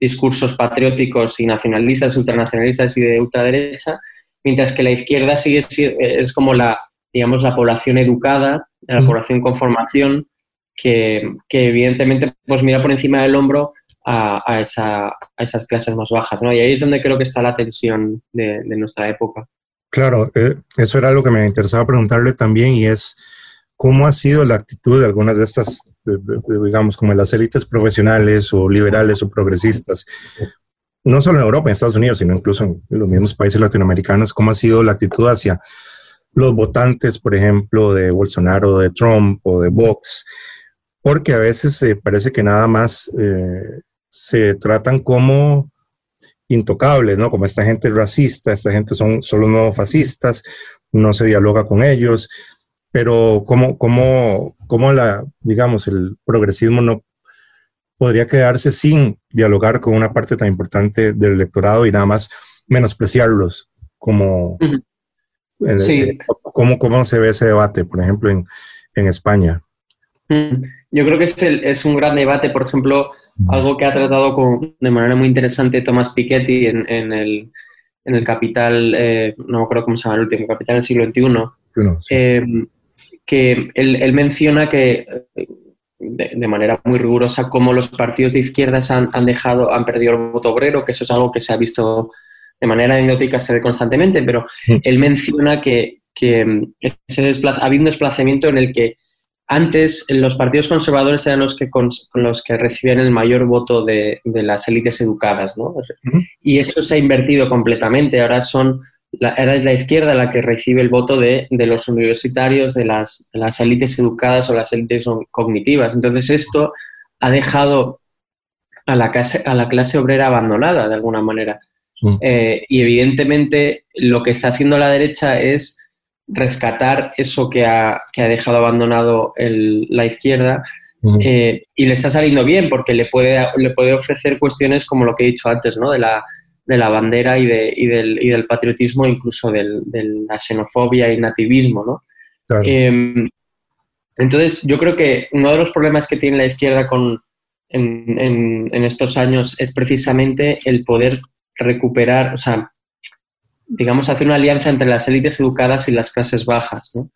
discursos patrióticos y nacionalistas, ultranacionalistas y de ultraderecha, mientras que la izquierda sigue es como la, digamos, la población educada, la población con formación, que, evidentemente pues mira por encima del hombro a, esas clases más bajas, ¿no? Y ahí es donde creo que está la tensión de, nuestra época. Claro, eh, eso era algo que me interesaba preguntarle también y es cómo ha sido la actitud de algunas de estas, digamos, como las élites profesionales o liberales o progresistas, no solo en Europa, en Estados Unidos, sino incluso en los mismos países latinoamericanos, cómo ha sido la actitud hacia los votantes, por ejemplo, de Bolsonaro, de Trump o de Vox, porque a veces parece que nada más eh, se tratan como intocables, ¿no? Como esta gente racista, esta gente son solo nuevos fascistas, no se dialoga con ellos, pero como, como, como la, digamos, el progresismo no podría quedarse sin dialogar con una parte tan importante del electorado y nada más menospreciarlos como... Sí. ¿Cómo, ¿Cómo se ve ese debate, por ejemplo, en, en España? Yo creo que es, el, es un gran debate, por ejemplo, algo que ha tratado con, de manera muy interesante Thomas Piketty en, en, el, en el Capital, eh, no me acuerdo cómo se llama el último, Capital del siglo XXI, eh, que él, él, menciona que de, de, manera muy rigurosa cómo los partidos de izquierdas han, han, dejado, han perdido el voto obrero, que eso es algo que se ha visto de manera anecdótica, se ve constantemente, pero él menciona que, que ese ha habido un desplazamiento en el que antes los partidos conservadores eran los que, con, los que recibían el mayor voto de, las élites educadas, ¿no? Y eso se ha invertido completamente. Ahora son la, es la izquierda la que recibe el voto de, los universitarios, de las, las, élites educadas o las élites cognitivas. Entonces esto ha dejado a la, clase, a la clase obrera abandonada de alguna manera. Eh, y evidentemente lo que está haciendo la derecha es rescatar eso que ha, que ha dejado abandonado la izquierda eh, y le está saliendo bien porque le puede, le puede ofrecer cuestiones como lo que he dicho antes, ¿no? de, la, de la bandera y, de, y, del, y del, patriotismo, incluso de la xenofobia y nativismo. ¿no? Em, entonces, yo creo que uno de los problemas que tiene la izquierda con, en, en, en estos años es precisamente el poder recuperar, o sea, digamos, hacer una alianza entre las élites educadas y las clases bajas. ¿no?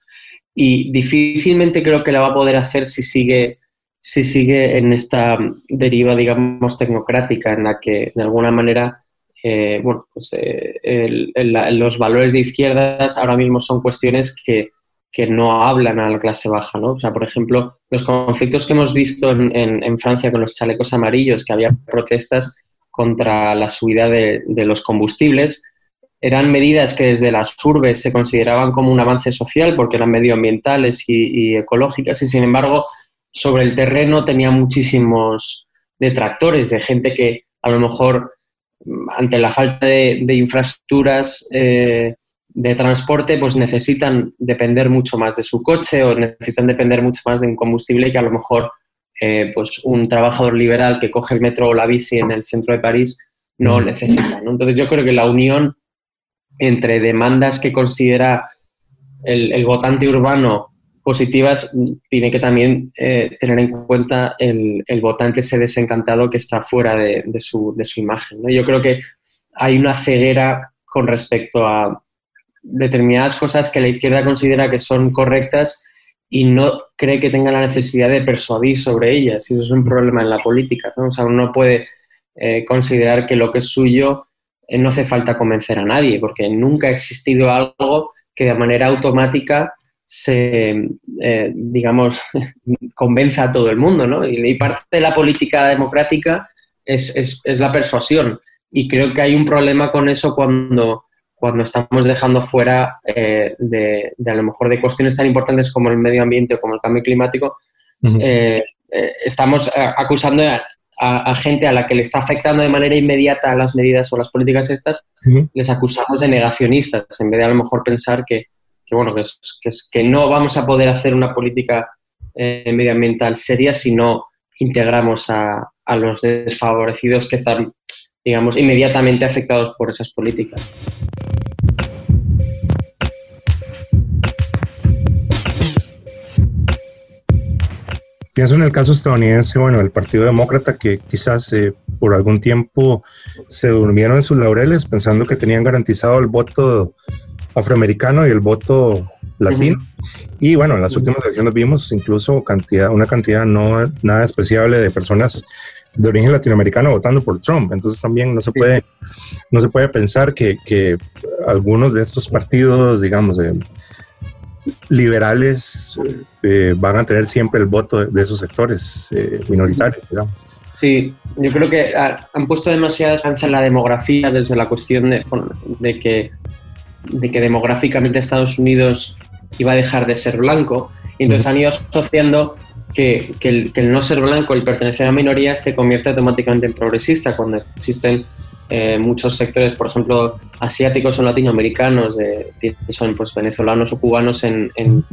Y difícilmente creo que la va a poder hacer si sigue, si sigue en esta deriva, digamos, tecnocrática, en la que de alguna manera eh, bueno, pues, eh, los valores de izquierdas ahora mismo son cuestiones que, que, no hablan a la clase baja. ¿no? O sea, por ejemplo, los conflictos que hemos visto en, en, en Francia con los chalecos amarillos, que había protestas contra la subida de, los combustibles, eran medidas que desde las urbes se consideraban como un avance social porque eran medioambientales y, ecológicas y sin embargo sobre el terreno tenía muchísimos detractores de gente que a lo mejor ante la falta de, infraestructuras eh, de transporte pues necesitan depender mucho más de su coche o necesitan depender mucho más de un combustible que a lo mejor eh, pues un trabajador liberal que coge el metro o la bici en el centro de París no mm. necesita. Entonces yo creo que la unión entre demandas que considera el, votante urbano positivas, tiene que también eh, tener en cuenta el, votante ese desencantado que está fuera de, su, imagen. Yo creo que hay una ceguera con respecto a determinadas cosas que la izquierda considera que son correctas y no cree que tenga la necesidad de persuadir sobre ellas. Y eso es un problema en la política. ¿no? O sea, uno puede eh, considerar que lo que es suyo eh, no hace falta convencer a nadie, porque nunca ha existido algo que de manera automática se, eh, digamos, convenza a todo el mundo, ¿no? Y, parte de la política democrática es, es, la persuasión. Y creo que hay un problema con eso cuando, cuando estamos dejando fuera de, de, a lo mejor de cuestiones tan importantes como el medio ambiente o como el cambio climático, estamos acusando a, gente a la que le está afectando de manera inmediata las medidas o las políticas estas, les acusamos de negacionistas, en vez de a lo mejor pensar que, bueno, que, que, que, no vamos a poder hacer una política eh, medioambiental seria si no integramos a, a los desfavorecidos que están, digamos, inmediatamente afectados por esas políticas. Pienso en el caso estadounidense, bueno, el Partido Demócrata que quizás eh, por algún tiempo se durmieron en sus laureles pensando que tenían garantizado el voto afroamericano y el voto latino. Y bueno, en las últimas elecciones vimos incluso cantidad, una cantidad no nada despreciable de personas de origen latinoamericano votando por Trump. Entonces también no se puede, no se puede pensar que, que algunos de estos partidos, digamos, de liberales eh, van a tener siempre el voto de, esos sectores eh, minoritarios, digamos. Sí, yo creo que han puesto demasiada esperanza en la demografía desde la cuestión de, que, de que demográficamente Estados Unidos iba a dejar de ser blanco. Y entonces han ido asociando que, el, que, el, no ser blanco, el pertenecer a minorías, se convierte automáticamente en progresista cuando existen eh, muchos sectores, por ejemplo, asiáticos o latinoamericanos, que son pues, venezolanos o cubanos en, en,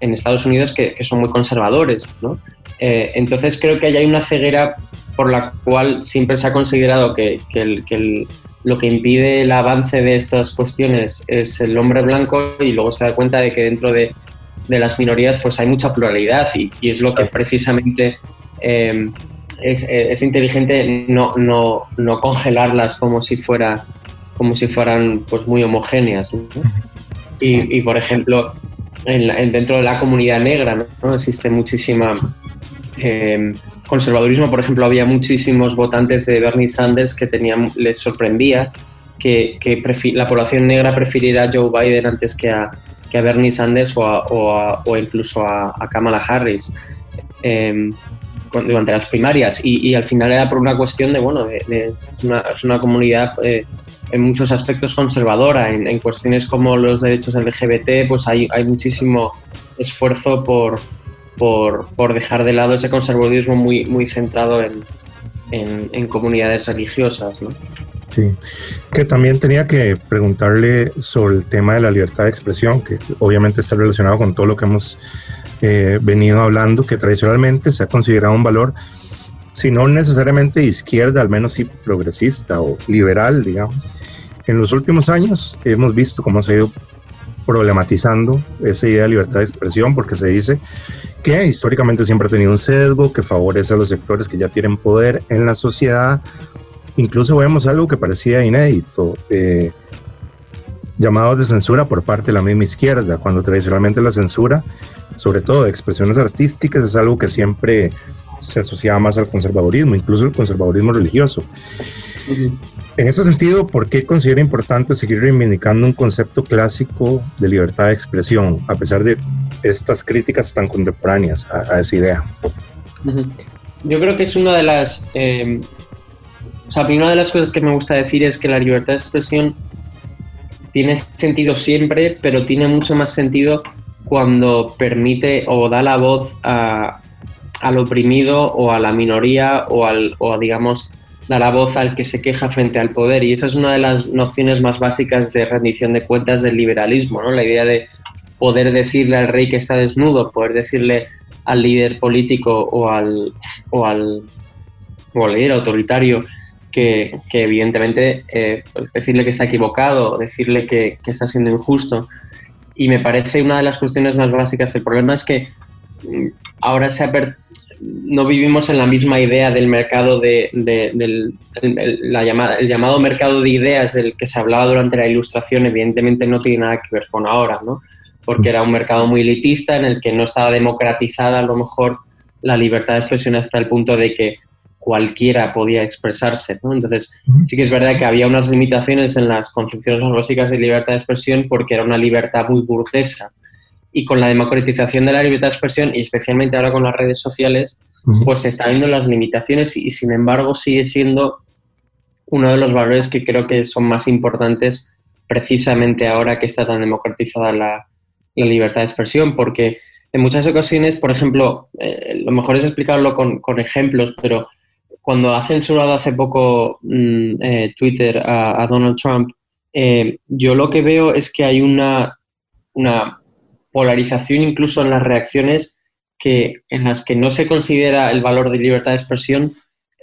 Estados Unidos que, son muy conservadores. ¿no? Eh, entonces creo que hay una ceguera por la cual siempre se ha considerado que, que lo que impide el avance de estas cuestiones es el hombre blanco y luego se da cuenta de que dentro de, de las minorías pues hay mucha pluralidad y, y es lo que precisamente eh, es, inteligente no, no, no, congelarlas como si fuera como si fueran pues muy homogéneas y, por ejemplo en, dentro de la comunidad negra ¿no? existe muchísima em, conservadurismo por ejemplo había muchísimos votantes de Bernie Sanders que tenían les sorprendía que, que la población negra prefiriera a Joe Biden antes que a, que a Bernie Sanders o, o, incluso a, Kamala Harris eh, durante las primarias. Y, al final era por una cuestión de, bueno, de, es, una, comunidad eh, en muchos aspectos conservadora, en, cuestiones como los derechos LGBT, pues hay, hay muchísimo esfuerzo por, por, por, dejar de lado ese conservadurismo muy, muy centrado en, en, comunidades religiosas. ¿no? Sí, que también tenía que preguntarle sobre el tema de la libertad de expresión, que obviamente está relacionado con todo lo que hemos eh, venido hablando, que tradicionalmente se ha considerado un valor, si no necesariamente izquierda, al menos sí progresista o liberal, digamos. En los últimos años hemos visto cómo se ha ido problematizando esa idea de libertad de expresión porque se dice que históricamente siempre ha tenido un sesgo que favorece a los sectores que ya tienen poder en la sociedad. Incluso vemos algo que parecía inédito, eh, llamados de censura por parte de la misma izquierda, cuando tradicionalmente la censura sobre todo de expresiones artísticas, es algo que siempre se asociaba más al conservadurismo, incluso el conservadurismo religioso. En ese sentido, ¿por qué considera importante seguir reivindicando un concepto clásico de libertad de expresión, a pesar de estas críticas tan contemporáneas a, esa idea? Yo creo que es una de las... Eh, o sea, una de las cosas que me gusta decir es que la libertad de expresión tiene sentido siempre, pero tiene mucho más sentido cuando permite o da la voz a, al oprimido o a la minoría o, al, o digamos, da la voz al que se queja frente al poder. Y esa es una de las nociones más básicas de rendición de cuentas del liberalismo, ¿no? La idea de poder decirle al rey que está desnudo, poder decirle al líder político o al, o al, o líder autoritario que, que evidentemente eh, decirle que está equivocado, decirle que, que está siendo injusto y me parece una de las cuestiones más básicas. El problema es que ahora se no vivimos en la misma idea del mercado de, del la llamada, el llamado mercado de ideas del que se hablaba durante la ilustración, evidentemente no tiene nada que ver con ahora, ¿no? porque era un mercado muy elitista en el que no estaba democratizada a lo mejor la libertad de expresión hasta el punto de que cualquiera podía expresarse. ¿no? Entonces, sí que es verdad que había unas limitaciones en las concepciones más básicas de libertad de expresión porque era una libertad muy burguesa. Y con la democratización de la libertad de expresión, y especialmente ahora con las redes sociales, pues se están viendo las limitaciones y, sin embargo sigue siendo uno de los valores que creo que son más importantes precisamente ahora que está tan democratizada la, libertad de expresión, porque en muchas ocasiones, por ejemplo, eh, lo mejor es explicarlo con, con ejemplos, pero cuando ha censurado hace poco mm, eh, Twitter a, Donald Trump, eh, yo lo que veo es que hay una, una polarización incluso en las reacciones que, en las que no se considera el valor de libertad de expresión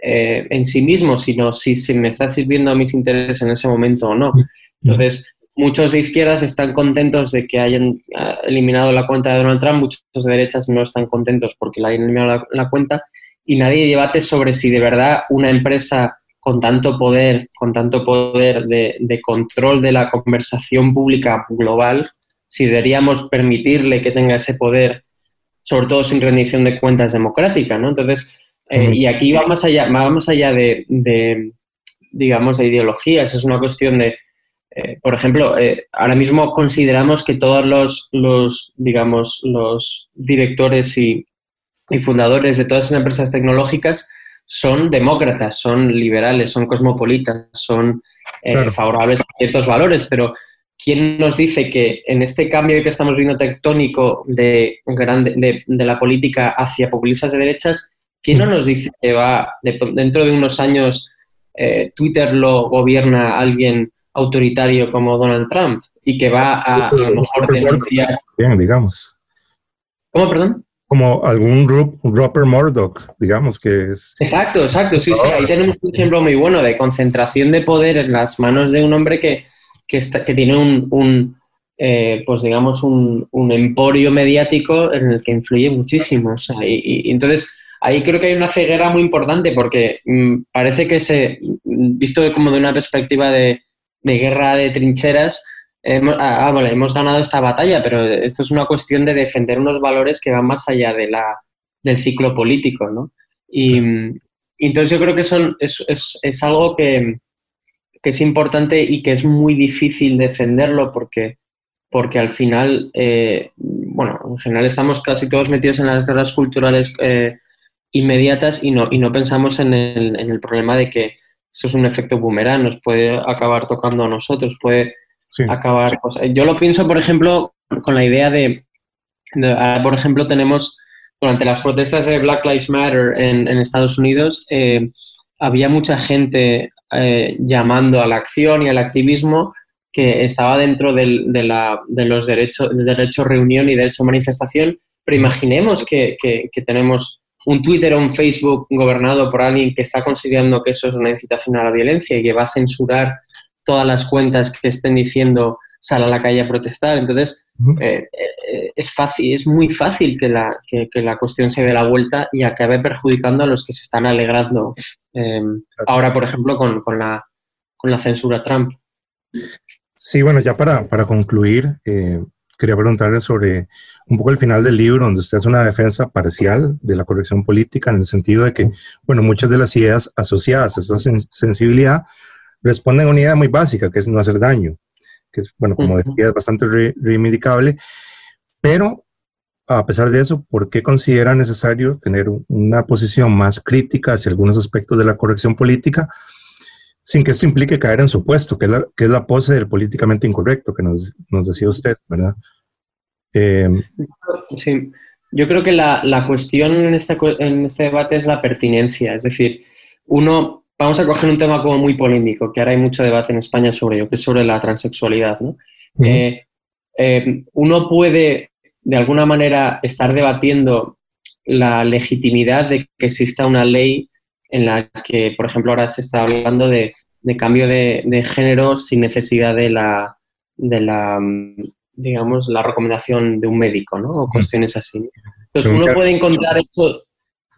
eh, en sí mismo, sino si, si me está sirviendo a mis intereses en ese momento o no. Entonces, muchos de izquierdas están contentos de que hayan ah, eliminado la cuenta de Donald Trump, muchos de derechas no están contentos porque la hayan eliminado la, cuenta y nadie debate sobre si de verdad una empresa con tanto poder, con tanto poder de, de, control de la conversación pública global, si deberíamos permitirle que tenga ese poder, sobre todo sin rendición de cuentas democrática, ¿no? Entonces, eh, y aquí va más allá, va más allá de, de, digamos, de ideologías, es una cuestión de, eh, por ejemplo, eh, ahora mismo consideramos que todos los, los digamos, los directores y, y, fundadores de todas esas empresas tecnológicas son demócratas, son liberales, son cosmopolitas, son favorables a ciertos valores, pero ¿quién nos dice que en este cambio que estamos viendo tectónico de, de, de la política hacia populistas de derechas, ¿Quién no nos dice que va, dentro de unos años, eh, Twitter lo gobierna alguien autoritario como Donald Trump y que va a, a lo mejor denunciar. Bien, digamos. ¿Cómo, perdón? Como algún Rupert Murdoch, digamos que es. Exacto, exacto, sí, sí. Ahí tenemos un ejemplo muy bueno de concentración de poder en las manos de un hombre que, que, que tiene un, eh, pues digamos, un, un, emporio mediático en el que influye muchísimo. O sea, y entonces ahí creo que hay una ceguera muy importante porque mm, parece que se, visto como de una perspectiva de, guerra de trincheras, hemos, ah, ah hemos ganado esta batalla, pero esto es una cuestión de defender unos valores que van más allá de la, del ciclo político, ¿no? Y, entonces yo creo que son, es, es, es algo que, que, es importante y que es muy difícil defenderlo porque, porque al final, eh, bueno, en general estamos casi todos metidos en las guerras culturales eh, inmediatas y no, y no pensamos en el, en el problema de que eso es un efecto boomerang, nos puede acabar tocando a nosotros, puede acabar... yo lo pienso, por ejemplo, con la idea de, por ejemplo, tenemos, durante las protestas de Black Lives Matter en, en Estados Unidos, eh, había mucha gente eh, llamando a la acción y al activismo que estaba dentro de, la, de, los derechos, del derecho reunión y derecho manifestación, pero imaginemos que, que tenemos un Twitter o un Facebook gobernado por alguien que está considerando que eso es una incitación a la violencia y que va a censurar todas las cuentas que estén diciendo sal a la calle a protestar. Entonces, eh, eh, es fácil, es muy fácil que la, que, la cuestión se dé la vuelta y acabe perjudicando a los que se están alegrando eh, ahora, por ejemplo, con, con, la, con la censura Trump. Sí, bueno, ya para, para concluir, quería preguntarle sobre un poco el final del libro, donde usted hace una defensa parcial de la corrección política, en el sentido de que, bueno, muchas de las ideas asociadas a esta sensibilidad responden a una idea muy básica, que es no hacer daño, que es, bueno, como decía, es bastante reivindicable, pero a pesar de eso, ¿por qué considera necesario tener una posición más crítica hacia algunos aspectos de la corrección política? sin que esto implique caer en su puesto, que es la, que es la pose del políticamente incorrecto que nos, nos decía usted, ¿verdad? Eh, sí, yo creo que la, la cuestión en este, en este debate es la pertinencia, es decir, uno, vamos a coger un tema como muy polémico, que ahora hay mucho debate en España sobre ello, que es sobre la transexualidad, ¿no? Eh, eh, uno puede, de alguna manera, estar debatiendo la legitimidad de que exista una ley en la que, por ejemplo, ahora se está hablando de, cambio de, género sin necesidad de la, de la, digamos, la recomendación de un médico, ¿no? O cuestiones así. Entonces, uno puede encontrar eso,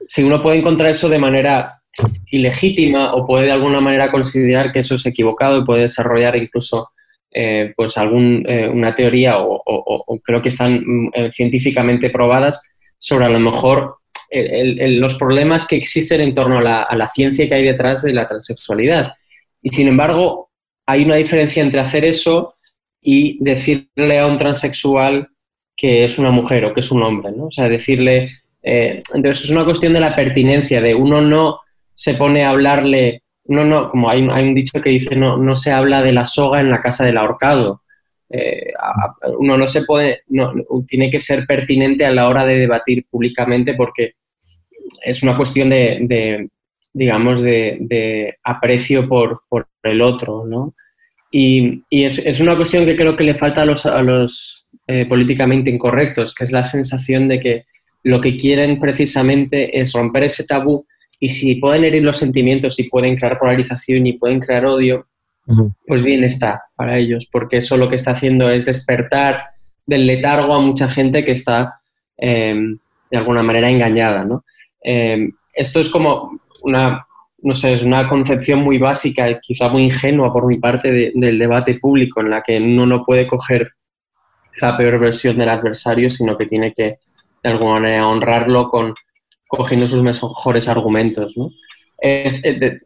si uno puede encontrar eso de manera ilegítima o puede de alguna manera considerar que eso es equivocado y puede desarrollar incluso eh, pues algún, eh, una teoría o, creo que están mm, eh, científicamente probadas sobre a lo mejor los problemas que existen en torno a la, ciencia que hay detrás de la transexualidad. Y sin embargo, hay una diferencia entre hacer eso y decirle a un transexual que es una mujer o que es un hombre, ¿no? O sea, decirle... Eh, entonces es una cuestión de la pertinencia, de uno no se pone a hablarle, no, no, como hay, hay un dicho que dice, no, no se habla de la soga en la casa del ahorcado. Eh, uno no se puede, no, tiene que ser pertinente a la hora de debatir públicamente porque es una cuestión de, digamos, de, aprecio por, el otro, ¿no? Y, es, una cuestión que creo que le falta a los, a los eh, políticamente incorrectos, que es la sensación de que lo que quieren precisamente es romper ese tabú y si pueden herir los sentimientos y pueden crear polarización y pueden crear odio, pues bien está para ellos, porque eso lo que está haciendo es despertar del letargo a mucha gente que está em, de alguna manera engañada. ¿no? Em, esto es como una, no sé, es una concepción muy básica y quizá muy ingenua por mi parte del debate público, en la que uno no puede coger la peor versión del adversario, sino que tiene que de alguna manera honrarlo con cogiendo sus mejores argumentos. ¿no? Es, eh,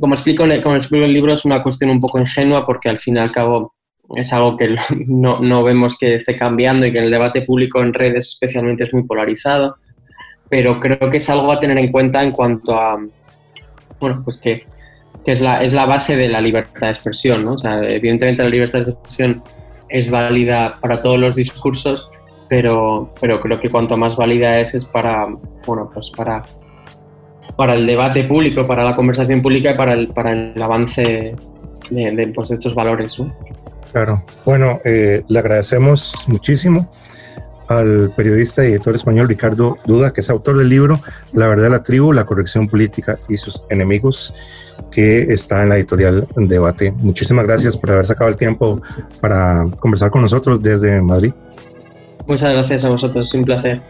como, explico, como explico en el libro, es una cuestión un poco ingenua porque al fin y al cabo es algo que no, no, vemos que esté cambiando y que en el debate público en redes especialmente es muy polarizado, pero creo que es algo a tener en cuenta en cuanto a, bueno, pues que, que es, la, es la base de la libertad de expresión, ¿no? O sea, evidentemente la libertad de expresión es válida para todos los discursos, pero, pero creo que cuanto más válida es es para, bueno, pues para, para el debate público, para la conversación pública y para el, para el avance de, pues, estos valores. ¿no? Claro. Bueno, eh, le agradecemos muchísimo al periodista y editor español Ricardo Duda, que es autor del libro La verdad de la tribu, la corrección política y sus enemigos, que está en la editorial Debate. Muchísimas gracias por haber sacado el tiempo para conversar con nosotros desde Madrid. Muchas gracias a vosotros, un placer.